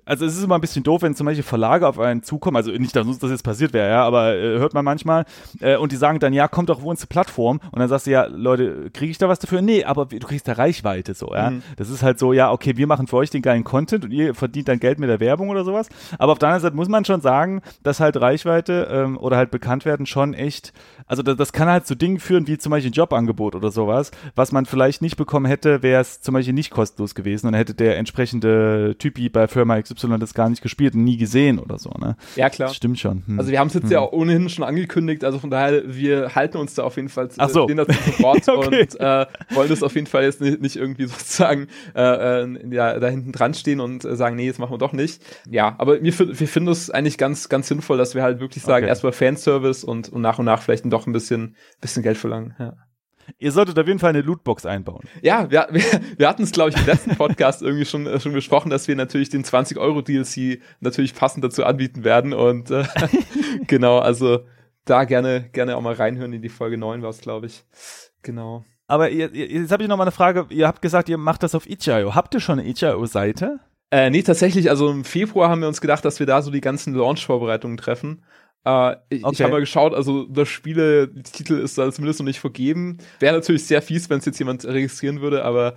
also es ist immer ein bisschen doof, wenn zum Beispiel Verlage auf einen zukommen, also nicht, dass uns das jetzt passiert wäre, ja, aber äh, hört man manchmal, äh, und die sagen dann, ja, kommt doch wo unsere Plattform, und dann sagst du, ja, Leute, kriege ich da was dafür? Nee, aber du kriegst da Reichweite, so, ja. Mhm. Das ist halt so, ja, okay, wir machen für euch den geilen Content und ihr verdient dann Geld mit der Werbung oder sowas, aber auf der anderen Seite muss man schon sagen, dass halt Reichweite ähm, oder halt bekannt werden schon echt, also das, das kann halt zu Dingen führen, wie zum Beispiel ein Jobangebot oder sowas, was man vielleicht nicht bekommen hätte, wäre es zum Beispiel nicht kostenlos gewesen und hätte der entsprechende Typi bei Firma XY das gar nicht gespielt und nie gesehen oder so, ne? Ja, klar. Das stimmt schon. Hm. Also wir haben es jetzt hm. ja ohnehin schon angekündigt, also von daher, wir halten uns da auf jeden Fall Ach so. den dazu sofort okay. und äh, wollen das auf jeden Fall jetzt nicht, nicht irgendwie sozusagen äh, äh, ja, da hinten dran stehen und äh, sagen, nee, jetzt machen wir doch nicht. Ja, aber wir, wir finden es eigentlich ganz, ganz sinnvoll, dass wir halt wirklich sagen, okay. erstmal Fanservice und, und nach und nach vielleicht doch ein bisschen, bisschen Geld verlangen. Ja. Ihr solltet auf jeden Fall eine Lootbox einbauen. Ja, wir, wir, wir hatten es, glaube ich, im letzten Podcast irgendwie schon, äh, schon besprochen, dass wir natürlich den 20-Euro-DLC natürlich passend dazu anbieten werden. Und äh, genau, also da gerne, gerne auch mal reinhören in die Folge 9 war es, glaube ich. Genau. Aber ihr, jetzt habe ich noch mal eine Frage. Ihr habt gesagt, ihr macht das auf itch.io. Habt ihr schon eine itch.io-Seite? Äh, nee, tatsächlich, also im Februar haben wir uns gedacht, dass wir da so die ganzen Launch-Vorbereitungen treffen. Äh, ich okay. ich habe mal geschaut, also das Spiele-Titel ist da zumindest noch nicht vergeben. Wäre natürlich sehr fies, wenn es jetzt jemand registrieren würde, aber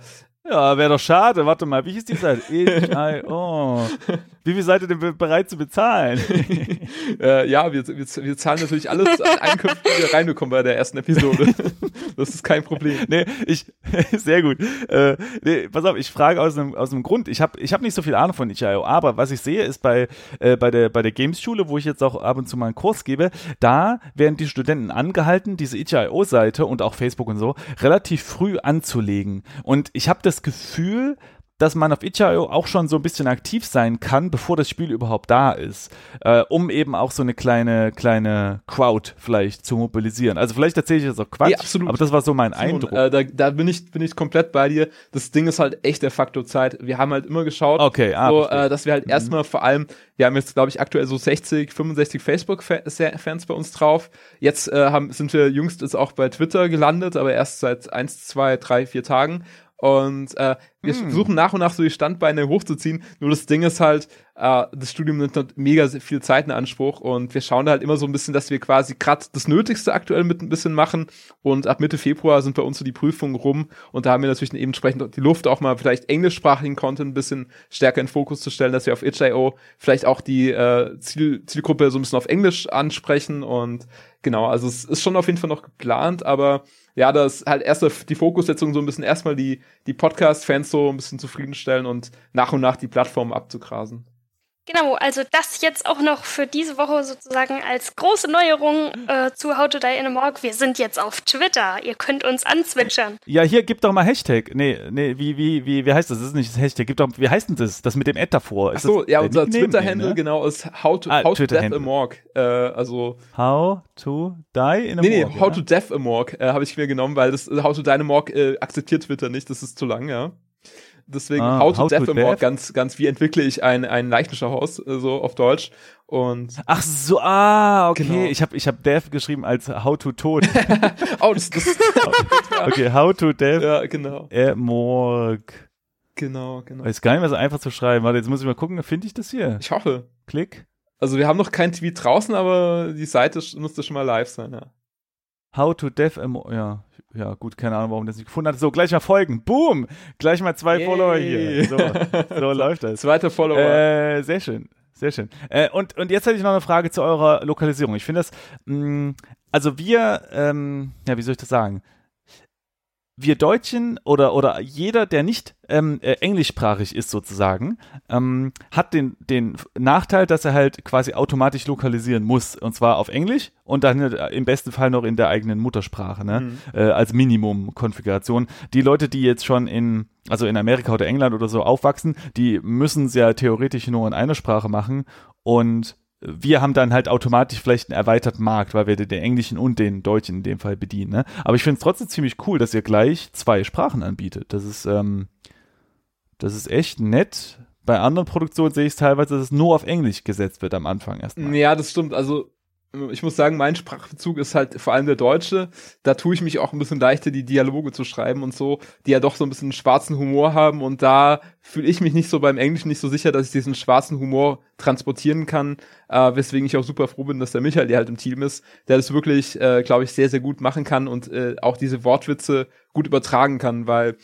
ja, wäre doch schade. Warte mal, wie hieß die Seite? itch.io. Wie viel seid ihr denn bereit zu bezahlen? äh, ja, wir, wir, wir zahlen natürlich alles an Einkünften, die wir reinbekommen bei der ersten Episode. das ist kein Problem. Nee, ich, sehr gut. Äh, nee, pass auf, ich frage aus einem, aus einem Grund. Ich habe ich hab nicht so viel Ahnung von itch.io, aber was ich sehe, ist bei, äh, bei der, bei der Games-Schule, wo ich jetzt auch ab und zu mal einen Kurs gebe, da werden die Studenten angehalten, diese itch.io-Seite und auch Facebook und so relativ früh anzulegen. Und ich habe das Gefühl, dass man auf itch.io auch schon so ein bisschen aktiv sein kann, bevor das Spiel überhaupt da ist, äh, um eben auch so eine kleine kleine Crowd vielleicht zu mobilisieren. Also vielleicht erzähle ich jetzt auch Quatsch, ja, absolut. aber das war so mein Simon, Eindruck. Äh, da, da bin ich bin ich komplett bei dir. Das Ding ist halt echt der Faktor Zeit. Wir haben halt immer geschaut, okay, ah, so, äh, dass wir halt mhm. erstmal vor allem, wir haben jetzt glaube ich aktuell so 60, 65 Facebook-Fans bei uns drauf. Jetzt äh, haben, sind wir jüngst ist auch bei Twitter gelandet, aber erst seit eins, zwei, drei, vier Tagen. Und äh, wir hm. versuchen nach und nach so die Standbeine hochzuziehen. Nur das Ding ist halt, äh, das Studium nimmt halt mega viel Zeit in Anspruch und wir schauen da halt immer so ein bisschen, dass wir quasi gerade das Nötigste aktuell mit ein bisschen machen. Und ab Mitte Februar sind bei uns so die Prüfungen rum und da haben wir natürlich entsprechend die Luft, auch mal vielleicht englischsprachigen Content ein bisschen stärker in Fokus zu stellen, dass wir auf itch.io vielleicht auch die äh, Ziel Zielgruppe so ein bisschen auf Englisch ansprechen und genau, also es ist schon auf jeden Fall noch geplant, aber ja, das halt erst die Fokussetzung so ein bisschen erstmal die, die Podcast-Fans so ein bisschen zufriedenstellen und nach und nach die Plattform abzugrasen. Genau, also das jetzt auch noch für diese Woche sozusagen als große Neuerung äh, zu How to Die in a Morgue. Wir sind jetzt auf Twitter. Ihr könnt uns anzwitschern. Ja, hier gibt doch mal Hashtag. Nee, nee, wie, wie, wie, wie heißt das? Das ist nicht das Hashtag. Gibt doch, wie heißt denn das? Das mit dem Ad davor. Ist Ach so, ja, unser Twitter-Handle, ne? genau, ist How to, ah, how to Death a Morgue. Äh, also. How to Die in a nee, Morgue. Nee, How ja? to Death a Morgue äh, habe ich mir genommen, weil das How to Die in a Morgue äh, akzeptiert Twitter nicht. Das ist zu lang, ja. Deswegen ah, How to How Death to Award, ganz, ganz wie entwickle ich ein, ein Leichenschauhaus, äh, so auf Deutsch. Und Ach so, ah, okay. Genau. Ich habe ich hab Death geschrieben als How to Tod. oh, das, das Okay, How to Death. Ja, genau. Äh, Morg. Genau, genau. Weiß gar nicht, was einfach zu schreiben. Warte, jetzt muss ich mal gucken, finde ich das hier? Ich hoffe. Klick. Also wir haben noch kein Tweet draußen, aber die Seite müsste schon mal live sein, ja. How to Death, ja, ja, gut, keine Ahnung, warum das nicht gefunden hat. So, gleich mal folgen. Boom! Gleich mal zwei Yay. Follower hier. So, so läuft das. Zweiter Follower. Äh, sehr schön. Sehr schön. Äh, und, und jetzt hätte ich noch eine Frage zu eurer Lokalisierung. Ich finde das, mh, mm, also wir, ähm, ja, wie soll ich das sagen? Wir Deutschen oder, oder jeder, der nicht ähm, äh, englischsprachig ist sozusagen, ähm, hat den, den Nachteil, dass er halt quasi automatisch lokalisieren muss. Und zwar auf Englisch und dann äh, im besten Fall noch in der eigenen Muttersprache, ne? Mhm. Äh, als Minimum-Konfiguration. Die Leute, die jetzt schon in, also in Amerika oder England oder so aufwachsen, die müssen es ja theoretisch nur in einer Sprache machen und wir haben dann halt automatisch vielleicht einen erweiterten Markt, weil wir den englischen und den deutschen in dem Fall bedienen. Ne? Aber ich finde es trotzdem ziemlich cool, dass ihr gleich zwei Sprachen anbietet. Das ist, ähm, das ist echt nett. Bei anderen Produktionen sehe ich es teilweise, dass es nur auf Englisch gesetzt wird am Anfang erstmal. Ja, das stimmt. Also ich muss sagen, mein Sprachbezug ist halt vor allem der deutsche. Da tue ich mich auch ein bisschen leichter, die Dialoge zu schreiben und so, die ja doch so ein bisschen schwarzen Humor haben. Und da fühle ich mich nicht so beim Englischen nicht so sicher, dass ich diesen schwarzen Humor transportieren kann. Äh, weswegen ich auch super froh bin, dass der Michael, der halt im Team ist, der das wirklich, äh, glaube ich, sehr, sehr gut machen kann und äh, auch diese Wortwitze gut übertragen kann, weil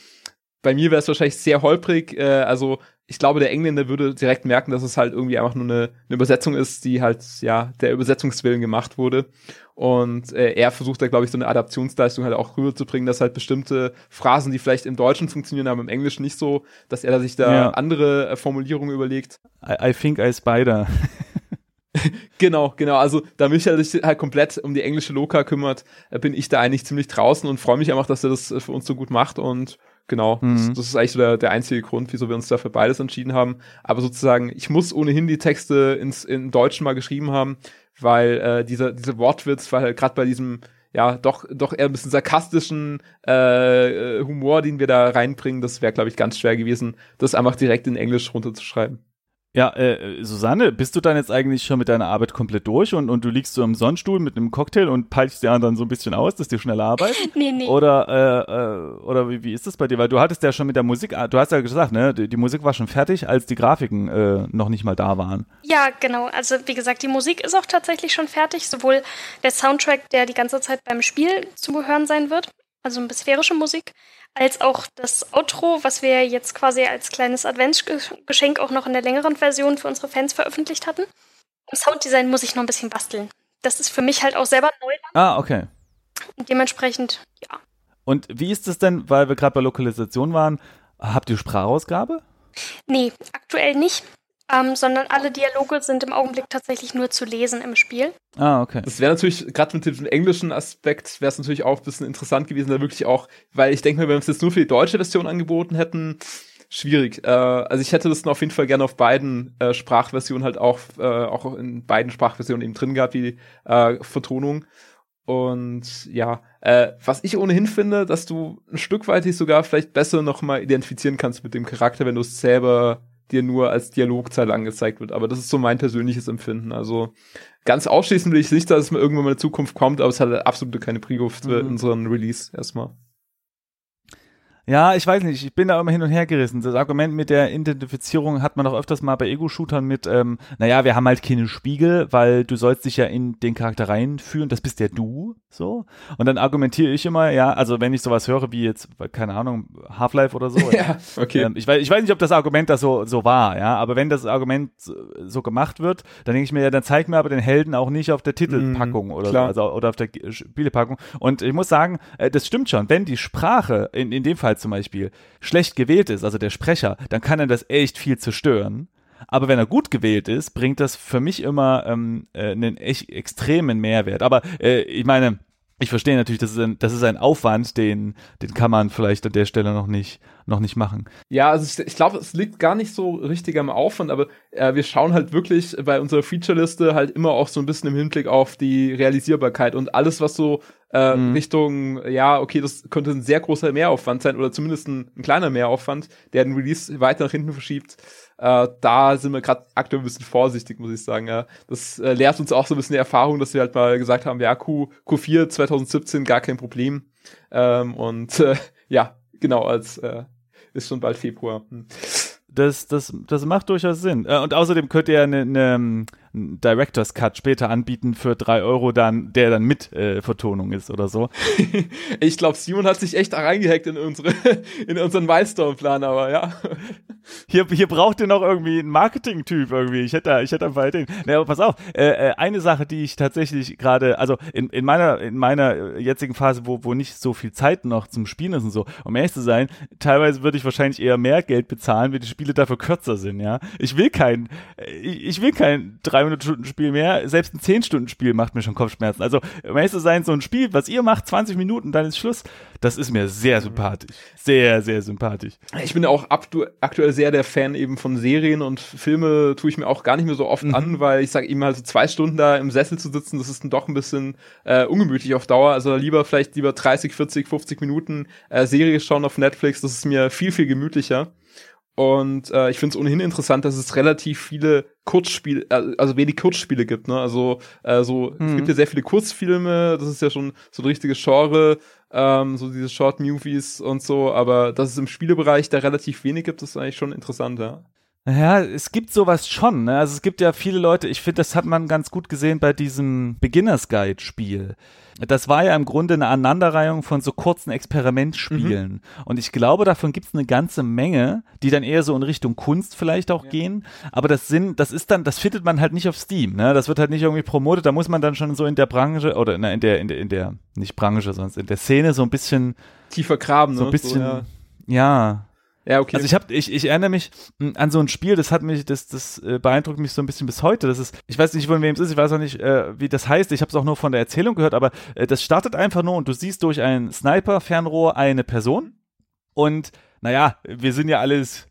bei mir wäre es wahrscheinlich sehr holprig. Äh, also ich glaube, der Engländer würde direkt merken, dass es halt irgendwie einfach nur eine, eine Übersetzung ist, die halt, ja, der Übersetzungswillen gemacht wurde. Und äh, er versucht da, glaube ich, so eine Adaptionsleistung halt auch rüberzubringen, dass halt bestimmte Phrasen, die vielleicht im Deutschen funktionieren, aber im Englischen nicht so, dass er da sich da ja. andere äh, Formulierungen überlegt. I, I think I spider. genau, genau. Also da Michael sich halt komplett um die englische Loka kümmert, äh, bin ich da eigentlich ziemlich draußen und freue mich einfach, dass er das äh, für uns so gut macht und Genau, mhm. das, das, ist eigentlich so der, der einzige Grund, wieso wir uns da für beides entschieden haben. Aber sozusagen, ich muss ohnehin die Texte ins in Deutschen mal geschrieben haben, weil äh, dieser diese Wortwitz, weil halt gerade bei diesem ja doch doch eher ein bisschen sarkastischen äh, Humor, den wir da reinbringen, das wäre glaube ich ganz schwer gewesen, das einfach direkt in Englisch runterzuschreiben. Ja, äh, Susanne, bist du dann jetzt eigentlich schon mit deiner Arbeit komplett durch und, und du liegst so im Sonnenstuhl mit einem Cocktail und peilst die anderen so ein bisschen aus, dass die schneller arbeiten? nee, nee. Oder, äh, äh, oder wie, wie ist das bei dir? Weil du hattest ja schon mit der Musik, du hast ja gesagt, ne, die, die Musik war schon fertig, als die Grafiken äh, noch nicht mal da waren. Ja, genau. Also wie gesagt, die Musik ist auch tatsächlich schon fertig, sowohl der Soundtrack, der die ganze Zeit beim Spiel zu hören sein wird, also ein sphärische Musik, als auch das Outro, was wir jetzt quasi als kleines Adventsgeschenk auch noch in der längeren Version für unsere Fans veröffentlicht hatten. Im Sounddesign muss ich noch ein bisschen basteln. Das ist für mich halt auch selber neu. Ah, okay. Und dementsprechend, ja. Und wie ist es denn, weil wir gerade bei Lokalisation waren, habt ihr Sprachausgabe? Nee, aktuell nicht. Ähm, sondern alle Dialoge sind im Augenblick tatsächlich nur zu lesen im Spiel. Ah, okay. Das wäre natürlich, gerade mit dem englischen Aspekt, wäre es natürlich auch ein bisschen interessant gewesen, da wirklich auch, weil ich denke mal, wenn wir es jetzt nur für die deutsche Version angeboten hätten, schwierig. Äh, also ich hätte das auf jeden Fall gerne auf beiden äh, Sprachversionen halt auch, äh, auch in beiden Sprachversionen eben drin gehabt, wie äh, Vertonung. Und ja, äh, was ich ohnehin finde, dass du ein Stück weit dich sogar vielleicht besser nochmal identifizieren kannst mit dem Charakter, wenn du es selber dir nur als Dialogzeile angezeigt wird. Aber das ist so mein persönliches Empfinden. Also ganz ausschließend will ich nicht, dass es mal irgendwann mal in Zukunft kommt, aber es hat absolut keine Prio für mhm. unseren Release erstmal. Ja, ich weiß nicht, ich bin da immer hin und her gerissen. Das Argument mit der Identifizierung hat man auch öfters mal bei Ego-Shootern mit, ähm, naja, wir haben halt keine Spiegel, weil du sollst dich ja in den Charakter reinführen, das bist ja du, so. Und dann argumentiere ich immer, ja, also wenn ich sowas höre wie jetzt, keine Ahnung, Half-Life oder so. ja, okay. Ähm, ich, weiß, ich weiß nicht, ob das Argument da so, so war, ja, aber wenn das Argument so, gemacht wird, dann denke ich mir, ja, dann zeig mir aber den Helden auch nicht auf der Titelpackung mm, oder so, also oder auf der Spielepackung. Und ich muss sagen, äh, das stimmt schon, wenn die Sprache, in, in dem Fall Fall zum Beispiel schlecht gewählt ist, also der Sprecher, dann kann er das echt viel zerstören. Aber wenn er gut gewählt ist, bringt das für mich immer ähm, äh, einen echt extremen Mehrwert. Aber äh, ich meine, ich verstehe natürlich, das ist ein, das ist ein Aufwand, den, den kann man vielleicht an der Stelle noch nicht, noch nicht machen. Ja, also ich, ich glaube, es liegt gar nicht so richtig am Aufwand, aber äh, wir schauen halt wirklich bei unserer Feature-Liste halt immer auch so ein bisschen im Hinblick auf die Realisierbarkeit und alles, was so äh, mhm. Richtung, ja, okay, das könnte ein sehr großer Mehraufwand sein oder zumindest ein, ein kleiner Mehraufwand, der den Release weiter nach hinten verschiebt. Äh, da sind wir gerade aktuell ein bisschen vorsichtig, muss ich sagen. Ja. Das äh, lehrt uns auch so ein bisschen die Erfahrung, dass wir halt mal gesagt haben, ja, Q, Q4 2017 gar kein Problem. Ähm, und äh, ja, genau, als äh, ist schon bald Februar. Hm. Das, das, das macht durchaus Sinn. Äh, und außerdem könnt ihr eine, eine Director's Cut später anbieten für drei Euro dann, der dann mit äh, Vertonung ist oder so. ich glaube, Simon hat sich echt reingehackt in unsere, in unseren Milestone-Plan, aber ja. Hier, hier braucht ihr noch irgendwie einen Marketing-Typ irgendwie. Ich hätte, ich hätte ein paar Ideen. Nee, aber pass auf, äh, äh, eine Sache, die ich tatsächlich gerade, also in, in meiner, in meiner jetzigen Phase, wo, wo nicht so viel Zeit noch zum Spielen ist und so, um ehrlich zu sein, teilweise würde ich wahrscheinlich eher mehr Geld bezahlen, wenn die Spiele dafür kürzer sind, ja. Ich will kein, ich, ich will kein drei 300-Stunden-Spiel mehr. Selbst ein 10-Stunden-Spiel macht mir schon Kopfschmerzen. Also, um ehrlich zu sein, so ein Spiel, was ihr macht, 20 Minuten, dann ist Schluss, das ist mir sehr sympathisch. Sehr, sehr sympathisch. Ich bin auch aktuell sehr der Fan eben von Serien und Filme tue ich mir auch gar nicht mehr so oft mhm. an, weil ich sage eben halt so zwei Stunden da im Sessel zu sitzen, das ist dann doch ein bisschen äh, ungemütlich auf Dauer. Also lieber vielleicht lieber 30, 40, 50 Minuten äh, Serie schauen auf Netflix, das ist mir viel, viel gemütlicher. Und äh, ich finde es ohnehin interessant, dass es relativ viele Kurzspiele, äh, also wenig Kurzspiele gibt. Ne? Also äh, so, mhm. es gibt ja sehr viele Kurzfilme, das ist ja schon so ein richtiges Genre, ähm, so diese Short Movies und so, aber dass es im Spielebereich da relativ wenig gibt, ist eigentlich schon interessant, ja. Ja, es gibt sowas schon. Ne? Also es gibt ja viele Leute, ich finde, das hat man ganz gut gesehen bei diesem Beginners Guide Spiel. Das war ja im Grunde eine Aneinanderreihung von so kurzen Experimentspielen. Mhm. Und ich glaube, davon gibt es eine ganze Menge, die dann eher so in Richtung Kunst vielleicht auch ja. gehen. Aber das sind, das ist dann, das findet man halt nicht auf Steam. Ne? Das wird halt nicht irgendwie promotet. Da muss man dann schon so in der Branche oder in der, in der, in der, nicht Branche, sondern in der Szene so ein bisschen tiefer graben. So ein ne? bisschen, so, ja. ja ja, okay. Also ich habe, ich, ich erinnere mich hm, an so ein Spiel, das hat mich, das, das äh, beeindruckt mich so ein bisschen bis heute. Das ist, ich weiß nicht, von wem es ist, ich weiß auch nicht, äh, wie das heißt. Ich habe es auch nur von der Erzählung gehört, aber äh, das startet einfach nur und du siehst durch ein Sniper-Fernrohr eine Person. Und naja, wir sind ja alles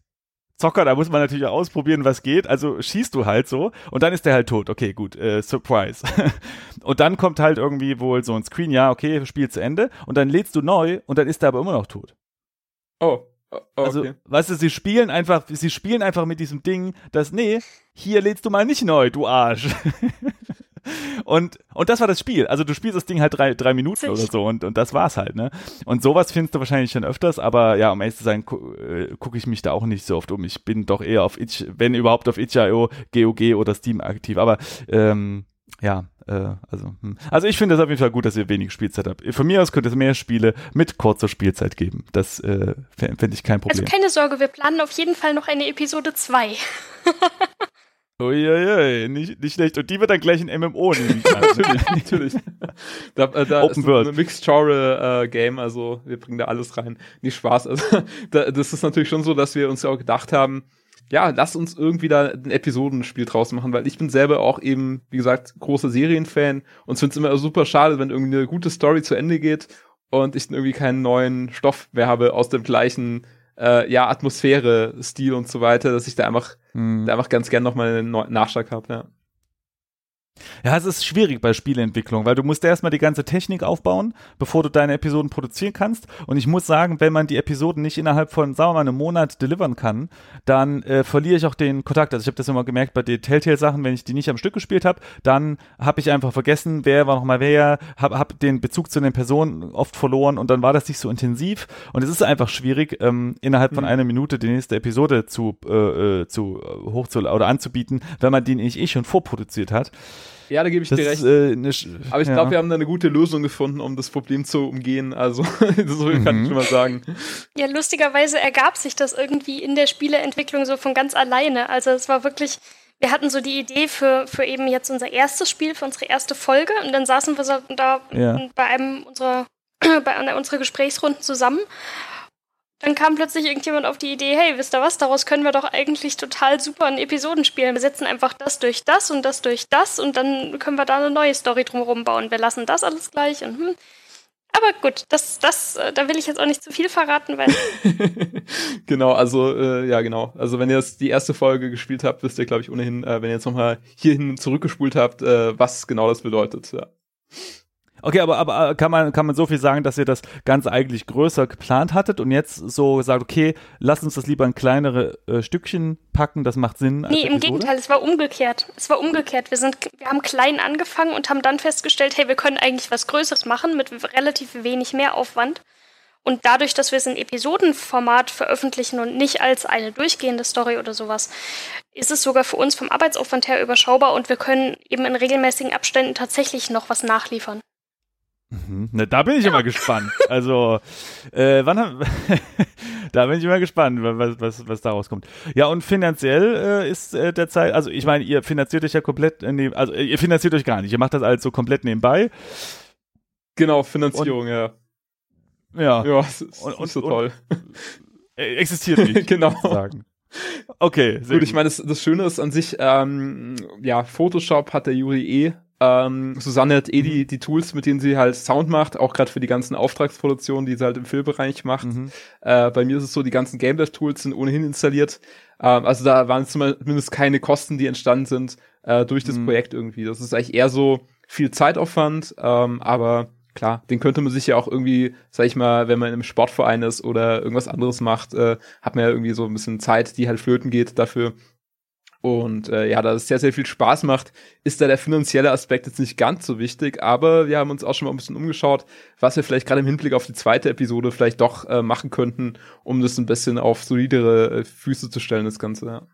Zocker, da muss man natürlich auch ausprobieren, was geht. Also schießt du halt so und dann ist der halt tot. Okay, gut, äh, Surprise. und dann kommt halt irgendwie wohl so ein Screen, ja, okay, Spiel zu Ende. Und dann lädst du neu und dann ist der aber immer noch tot. Oh. Okay. Also, weißt du, sie spielen einfach, sie spielen einfach mit diesem Ding, dass, nee, hier lädst du mal nicht neu, du Arsch. und, und das war das Spiel. Also du spielst das Ding halt drei, drei Minuten oder so und, und das war's halt, ne? Und sowas findest du wahrscheinlich schon öfters, aber ja, um ehrlich zu sein, gu äh, gucke ich mich da auch nicht so oft um. Ich bin doch eher auf itch, wenn überhaupt auf itch.io, GOG oder Steam aktiv. Aber ähm, ja, Äh, also, hm. also ich finde es auf jeden Fall gut, dass ihr wenig Spielzeit habt. Von mir aus könnte es mehr Spiele mit kurzer Spielzeit geben. Das äh, fände ich kein Problem. Also keine Sorge, wir planen auf jeden Fall noch eine Episode 2. Uiuiui, nicht, nicht schlecht. Und die wird dann gleich ein MMO nehmen. natürlich, natürlich. Da, äh, da Open ist World. ein Mixed Genre äh, Game, also wir bringen da alles rein. Nicht Spaß. Also, da, das ist natürlich schon so, dass wir uns ja auch gedacht haben, ja, lass uns irgendwie da ein Episodenspiel draus machen, weil ich bin selber auch eben, wie gesagt, großer Serienfan und finde es immer super schade, wenn irgendwie eine gute Story zu Ende geht und ich dann irgendwie keinen neuen Stoff mehr habe aus dem gleichen äh, ja, Atmosphäre, Stil und so weiter, dass ich da einfach, hm. da einfach ganz gern nochmal einen Nachschlag habe, ja. Ja, es ist schwierig bei Spieleentwicklung, weil du musst erstmal die ganze Technik aufbauen, bevor du deine Episoden produzieren kannst. Und ich muss sagen, wenn man die Episoden nicht innerhalb von, sagen wir mal, einem Monat delivern kann, dann äh, verliere ich auch den Kontakt. Also ich habe das immer gemerkt bei den Telltale-Sachen, wenn ich die nicht am Stück gespielt habe, dann habe ich einfach vergessen, wer war nochmal wer, habe hab den Bezug zu den Personen oft verloren und dann war das nicht so intensiv. Und es ist einfach schwierig, ähm, innerhalb von mhm. einer Minute die nächste Episode zu, äh, äh zu äh, hoch zu oder anzubieten, wenn man die nicht eh schon vorproduziert hat. Ja, da gebe ich das dir recht. Ist, äh, Aber ich ja. glaube, wir haben da eine gute Lösung gefunden, um das Problem zu umgehen. Also, so mhm. kann ich schon mal sagen. Ja, lustigerweise ergab sich das irgendwie in der Spieleentwicklung so von ganz alleine. Also, es war wirklich, wir hatten so die Idee für, für eben jetzt unser erstes Spiel, für unsere erste Folge. Und dann saßen wir so da ja. bei einem unserer, bei einer unserer Gesprächsrunden zusammen dann kam plötzlich irgendjemand auf die Idee, hey, wisst ihr was, daraus können wir doch eigentlich total super ein Episoden spielen. Wir setzen einfach das durch das und das durch das und dann können wir da eine neue Story drumherum bauen. Wir lassen das alles gleich und hm. Aber gut, das, das, äh, da will ich jetzt auch nicht zu viel verraten, weil. genau, also äh, ja, genau. Also wenn ihr jetzt die erste Folge gespielt habt, wisst ihr, glaube ich, ohnehin, äh, wenn ihr jetzt nochmal hierhin zurückgespult habt, äh, was genau das bedeutet. Ja. Okay, aber, aber äh, kann man, kann man so viel sagen, dass ihr das Ganze eigentlich größer geplant hattet und jetzt so sagt, okay, lass uns das lieber in kleinere äh, Stückchen packen, das macht Sinn. Nee, im Gegenteil, es war umgekehrt. Es war umgekehrt. Wir sind, wir haben klein angefangen und haben dann festgestellt, hey, wir können eigentlich was Größeres machen mit relativ wenig Mehraufwand. Und dadurch, dass wir es in Episodenformat veröffentlichen und nicht als eine durchgehende Story oder sowas, ist es sogar für uns vom Arbeitsaufwand her überschaubar und wir können eben in regelmäßigen Abständen tatsächlich noch was nachliefern. Mhm. Na, da bin ich immer gespannt. Also, äh, wann haben, da bin ich immer gespannt, was, was, was daraus kommt. Ja, und finanziell äh, ist äh, derzeit, also ich meine, ihr finanziert euch ja komplett, neben, also ihr finanziert euch gar nicht, ihr macht das alles so komplett nebenbei. Genau, Finanzierung, und, ja. Ja. Ja, ist, ist und, so toll. Äh, existiert nicht. genau. Sagen. Okay, sehr gut. gut. Ich meine, das, das Schöne ist an sich, ähm, ja, Photoshop hat der Juri eh ähm, Susanne hat eh die, mhm. die Tools, mit denen sie halt Sound macht, auch gerade für die ganzen Auftragsproduktionen, die sie halt im Filmbereich macht. Mhm. Äh, bei mir ist es so, die ganzen Game Dev Tools sind ohnehin installiert. Ähm, also da waren zumindest keine Kosten, die entstanden sind äh, durch das mhm. Projekt irgendwie. Das ist eigentlich eher so viel Zeitaufwand, ähm, aber klar, den könnte man sich ja auch irgendwie, sag ich mal, wenn man einem Sportverein ist oder irgendwas anderes macht, äh, hat man ja irgendwie so ein bisschen Zeit, die halt flöten geht dafür. Und äh, ja, da es sehr, sehr viel Spaß macht, ist da der finanzielle Aspekt jetzt nicht ganz so wichtig, aber wir haben uns auch schon mal ein bisschen umgeschaut, was wir vielleicht gerade im Hinblick auf die zweite Episode vielleicht doch äh, machen könnten, um das ein bisschen auf solidere äh, Füße zu stellen, das Ganze, ja.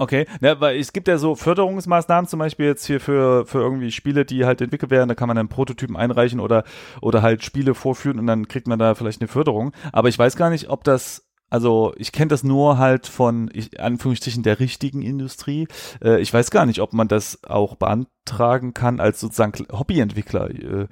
Okay, ja, weil es gibt ja so Förderungsmaßnahmen zum Beispiel jetzt hier für, für irgendwie Spiele, die halt entwickelt werden, da kann man dann Prototypen einreichen oder, oder halt Spiele vorführen und dann kriegt man da vielleicht eine Förderung. Aber ich weiß gar nicht, ob das also ich kenne das nur halt von, ich, Anführungsstrichen, der richtigen Industrie. Äh, ich weiß gar nicht, ob man das auch beantragen kann als sozusagen Hobbyentwickler. Äh,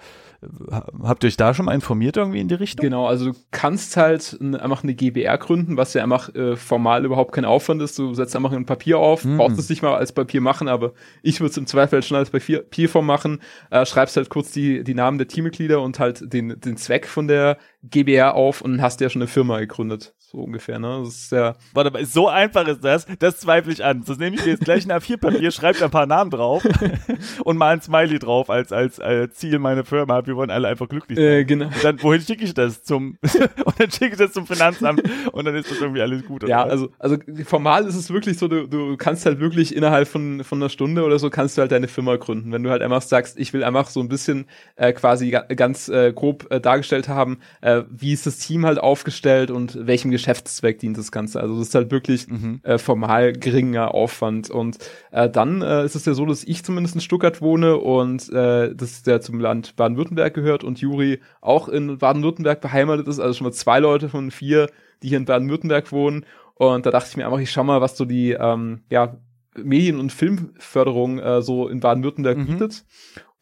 habt ihr euch da schon mal informiert irgendwie in die Richtung? Genau, also du kannst halt einfach eine GBR gründen, was ja einfach äh, formal überhaupt kein Aufwand ist. Du setzt einfach ein Papier auf, mhm. brauchst es nicht mal als Papier machen, aber ich würde es im Zweifel schon als Papierform machen. Äh, schreibst halt kurz die, die Namen der Teammitglieder und halt den, den Zweck von der GBR auf und hast ja schon eine Firma gegründet. So ungefähr, ne? Das ist ja. Warte mal, so einfach ist das. Das zweifle ich an. Das nehme ich dir jetzt gleich ein A4-Papier, schreibe ein paar Namen drauf und mal ein Smiley drauf als, als, als Ziel meiner Firma. Wir wollen alle einfach glücklich sein. Äh, genau. Und dann, wohin schicke ich das? Zum, und dann schicke ich das zum Finanzamt und dann ist das irgendwie alles gut. Ja, also, also formal ist es wirklich so, du, du kannst halt wirklich innerhalb von, von einer Stunde oder so kannst du halt deine Firma gründen. Wenn du halt einfach sagst, ich will einfach so ein bisschen äh, quasi ganz äh, grob äh, dargestellt haben, äh, wie ist das Team halt aufgestellt und welchem Geschäftszweck dient das Ganze. Also das ist halt wirklich mhm. äh, formal geringer Aufwand. Und äh, dann äh, ist es ja so, dass ich zumindest in Stuttgart wohne und äh, das ja zum Land Baden-Württemberg gehört und Juri auch in Baden-Württemberg beheimatet ist. Also schon mal zwei Leute von vier, die hier in Baden-Württemberg wohnen. Und da dachte ich mir einfach, ich schau mal, was so die ähm, ja, Medien- und Filmförderung äh, so in Baden-Württemberg mhm. bietet.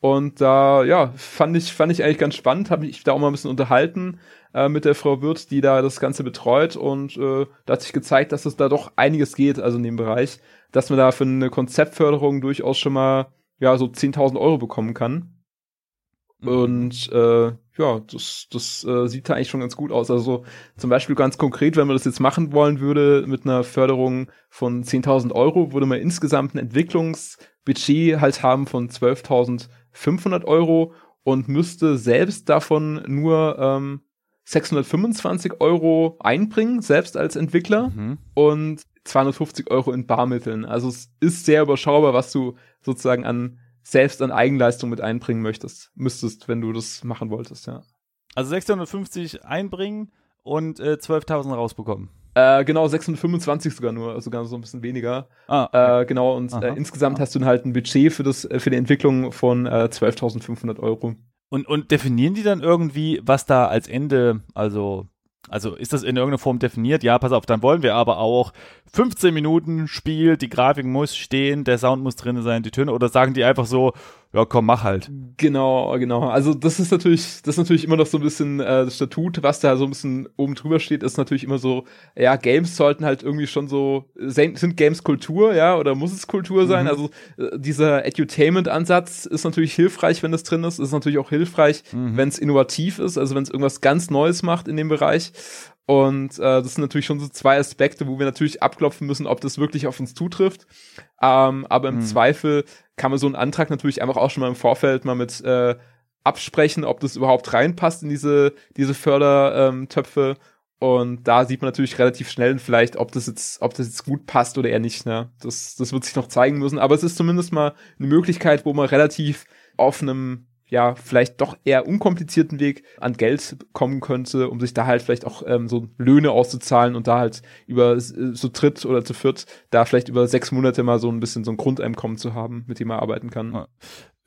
Und da, äh, ja, fand ich, fand ich eigentlich ganz spannend, habe mich da auch mal ein bisschen unterhalten äh, mit der Frau Wirth, die da das Ganze betreut. Und äh, da hat sich gezeigt, dass es da doch einiges geht, also in dem Bereich, dass man da für eine Konzeptförderung durchaus schon mal ja so 10.000 Euro bekommen kann. Mhm. Und äh, ja, das, das äh, sieht da eigentlich schon ganz gut aus. Also zum Beispiel ganz konkret, wenn man das jetzt machen wollen würde mit einer Förderung von 10.000 Euro, würde man insgesamt ein Entwicklungsbudget halt haben von 12.500 Euro und müsste selbst davon nur ähm, 625 Euro einbringen, selbst als Entwickler mhm. und 250 Euro in Barmitteln. Also es ist sehr überschaubar, was du sozusagen an selbst an Eigenleistung mit einbringen möchtest, müsstest, wenn du das machen wolltest, ja. Also 650 einbringen und äh, 12.000 rausbekommen. Äh, genau, 625 sogar nur, also sogar so ein bisschen weniger. Ah, okay. äh, genau, und äh, insgesamt hast du dann halt ein Budget für, das, äh, für die Entwicklung von äh, 12.500 Euro. Und, und definieren die dann irgendwie, was da als Ende, also also ist das in irgendeiner Form definiert? Ja, pass auf, dann wollen wir aber auch 15 Minuten Spiel, die Grafik muss stehen, der Sound muss drin sein, die Töne, oder sagen die einfach so, ja komm, mach halt. Genau, genau. Also das ist natürlich, das ist natürlich immer noch so ein bisschen äh, das Statut, was da so ein bisschen oben drüber steht, ist natürlich immer so, ja, Games sollten halt irgendwie schon so, sind Games Kultur, ja, oder muss es Kultur sein? Mhm. Also äh, dieser Edutainment-Ansatz ist natürlich hilfreich, wenn das drin ist, ist natürlich auch hilfreich, mhm. wenn es innovativ ist, also wenn es irgendwas ganz Neues macht in dem Bereich. Und äh, das sind natürlich schon so zwei Aspekte, wo wir natürlich abklopfen müssen, ob das wirklich auf uns zutrifft. Ähm, aber im mhm. Zweifel kann man so einen Antrag natürlich einfach auch schon mal im Vorfeld mal mit äh, absprechen, ob das überhaupt reinpasst in diese, diese Fördertöpfe. Ähm, und da sieht man natürlich relativ schnell vielleicht, ob das jetzt, ob das jetzt gut passt oder eher nicht. Ne? Das, das wird sich noch zeigen müssen. Aber es ist zumindest mal eine Möglichkeit, wo man relativ auf einem ja, vielleicht doch eher unkomplizierten Weg an Geld kommen könnte, um sich da halt vielleicht auch ähm, so Löhne auszuzahlen und da halt über so dritt oder zu viert da vielleicht über sechs Monate mal so ein bisschen so ein Grundeinkommen zu haben, mit dem man arbeiten kann.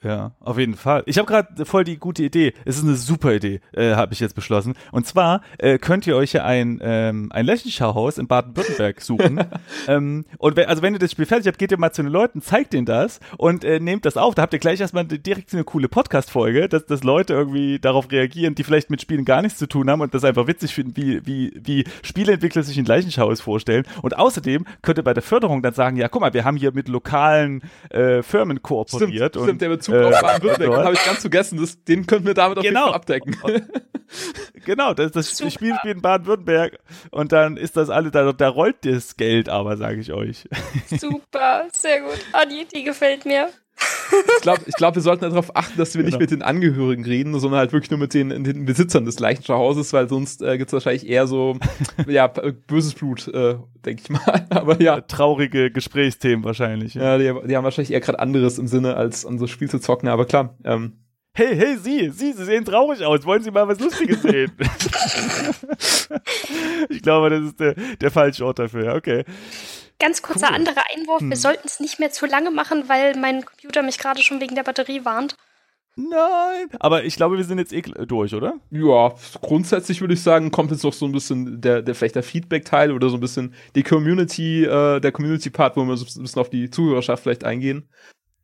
Ja, auf jeden Fall. Ich habe gerade voll die gute Idee. Es ist eine super Idee, äh, habe ich jetzt beschlossen. Und zwar äh, könnt ihr euch ja ein ähm, ein Lächelschauhaus in Baden-Württemberg suchen. ähm, und wenn, also wenn ihr das Spiel fertig habt, geht ihr mal zu den Leuten, zeigt denen das und äh, nehmt das auf. Da habt ihr gleich erstmal direkt eine coole Podcast-Folge, dass, dass Leute irgendwie darauf reagieren, die vielleicht mit Spielen gar nichts zu tun haben und das einfach witzig finden, wie wie wie Spieleentwickler sich ein Leichenschauhaus vorstellen. Und außerdem könnt ihr bei der Förderung dann sagen, ja, guck mal, wir haben hier mit lokalen äh, Firmen kooperiert stimmt, und stimmt, Bezug äh, auf Baden-Württemberg, habe ich ganz vergessen. Das, den könnten wir damit auf genau. jeden Fall abdecken. genau, das, das Spiel spielt in Baden-Württemberg und dann ist das alle, da, da rollt das Geld aber, sage ich euch. Super, sehr gut. Adi, die gefällt mir ich glaube, ich glaub, wir sollten darauf achten, dass wir genau. nicht mit den Angehörigen reden, sondern halt wirklich nur mit den, den Besitzern des Leichenschauhauses, weil sonst äh, gibt es wahrscheinlich eher so ja böses Blut, äh, denke ich mal. Aber ja. Traurige Gesprächsthemen wahrscheinlich. Ja, ja die, die haben wahrscheinlich eher gerade anderes im Sinne, als an so Spiel zu zocken, aber klar. Ähm, Hey, hey, Sie, Sie, Sie sehen traurig aus. Wollen Sie mal was Lustiges sehen? ich glaube, das ist der, der falsche Ort dafür. Okay. Ganz kurzer cool. anderer Einwurf. Hm. Wir sollten es nicht mehr zu lange machen, weil mein Computer mich gerade schon wegen der Batterie warnt. Nein. Aber ich glaube, wir sind jetzt eh durch, oder? Ja, grundsätzlich würde ich sagen, kommt jetzt noch so ein bisschen der, der vielleicht der Feedback-Teil oder so ein bisschen die Community, äh, der Community-Part, wo wir so ein bisschen auf die Zuhörerschaft vielleicht eingehen.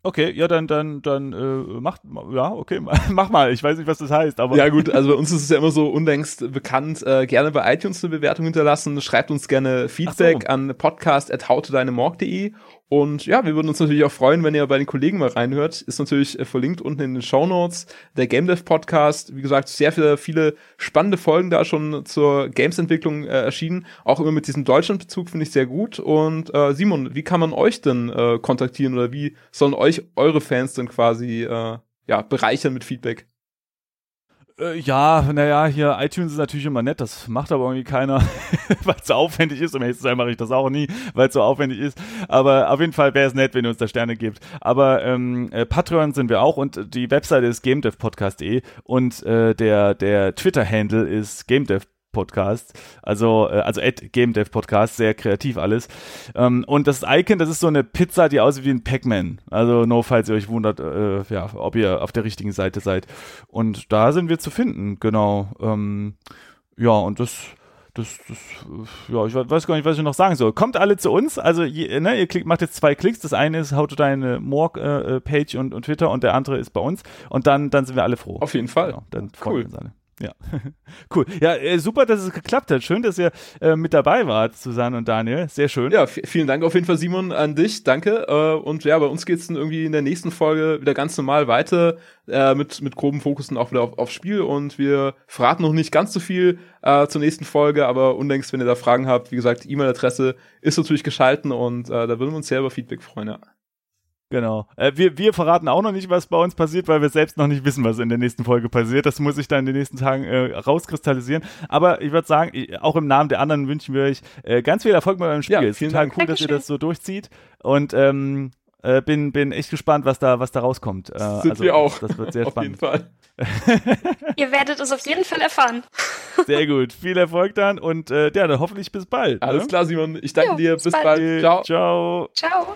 Okay, ja, dann, dann, dann, äh, macht, ja, okay, mach mal. Ich weiß nicht, was das heißt, aber. Ja, gut, also bei uns ist es ja immer so unlängst bekannt. Äh, gerne bei iTunes eine Bewertung hinterlassen. Schreibt uns gerne Feedback so. an podcast.howtodeinemorg.de und ja, wir würden uns natürlich auch freuen, wenn ihr bei den Kollegen mal reinhört. Ist natürlich äh, verlinkt unten in den Show Notes. Der Game Dev Podcast, wie gesagt, sehr viele, viele spannende Folgen da schon zur Games-Entwicklung äh, erschienen. Auch immer mit diesem Deutschland-Bezug finde ich sehr gut. Und äh, Simon, wie kann man euch denn äh, kontaktieren oder wie sollen euch eure Fans denn quasi äh, ja, bereichern mit Feedback? Äh, ja, naja, hier iTunes ist natürlich immer nett, das macht aber irgendwie keiner, weil es so aufwendig ist. Um ehrlich zu sein, mache ich das auch nie, weil es so aufwendig ist. Aber auf jeden Fall wäre es nett, wenn ihr uns da Sterne gibt. Aber ähm, äh, Patreon sind wir auch und die Webseite ist gamedevpodcast.de und äh, der, der Twitter-Handle ist gamedev Podcast, also äh, also at Game Dev Podcast, sehr kreativ alles. Ähm, und das Icon, das ist so eine Pizza, die aussieht wie ein Pac-Man. Also nur falls ihr euch wundert, äh, ja, ob ihr auf der richtigen Seite seid. Und da sind wir zu finden, genau. Ähm, ja, und das das, das, ja, ich weiß gar nicht, was ich noch sagen soll. Kommt alle zu uns, also je, ne, ihr klickt, macht jetzt zwei Klicks. Das eine ist to Deine Morg-Page äh, und, und Twitter und der andere ist bei uns. Und dann, dann sind wir alle froh. Auf jeden Fall. Genau, dann freuen cool. wir uns alle. Ja, cool. Ja, äh, super, dass es geklappt hat. Schön, dass ihr äh, mit dabei wart, Susanne und Daniel. Sehr schön. Ja, vielen Dank auf jeden Fall, Simon, an dich. Danke. Äh, und ja, bei uns geht's dann irgendwie in der nächsten Folge wieder ganz normal weiter äh, mit, mit groben Fokussen auch wieder auf, aufs Spiel. Und wir verraten noch nicht ganz so viel äh, zur nächsten Folge, aber unlängst, wenn ihr da Fragen habt, wie gesagt, E-Mail-Adresse ist natürlich geschalten und äh, da würden wir uns sehr über Feedback freuen. Ja. Genau. Äh, wir, wir verraten auch noch nicht, was bei uns passiert, weil wir selbst noch nicht wissen, was in der nächsten Folge passiert. Das muss ich dann in den nächsten Tagen äh, rauskristallisieren. Aber ich würde sagen, auch im Namen der anderen wünschen wir euch äh, ganz viel Erfolg mit eurem Spiel. Ja, es ist total Dank. cool, dass ihr das so durchzieht. Und ähm, äh, bin, bin echt gespannt, was da, was da rauskommt. Äh, Sind also, wir auch. Das wird sehr spannend. Auf jeden Fall. Ihr werdet es auf jeden Fall erfahren. Sehr gut. Viel Erfolg dann und äh, ja, dann hoffentlich bis bald. Alles ne? klar, Simon. Ich danke jo, dir. Bis, bis bald. bald. Ciao. Ciao. Ciao.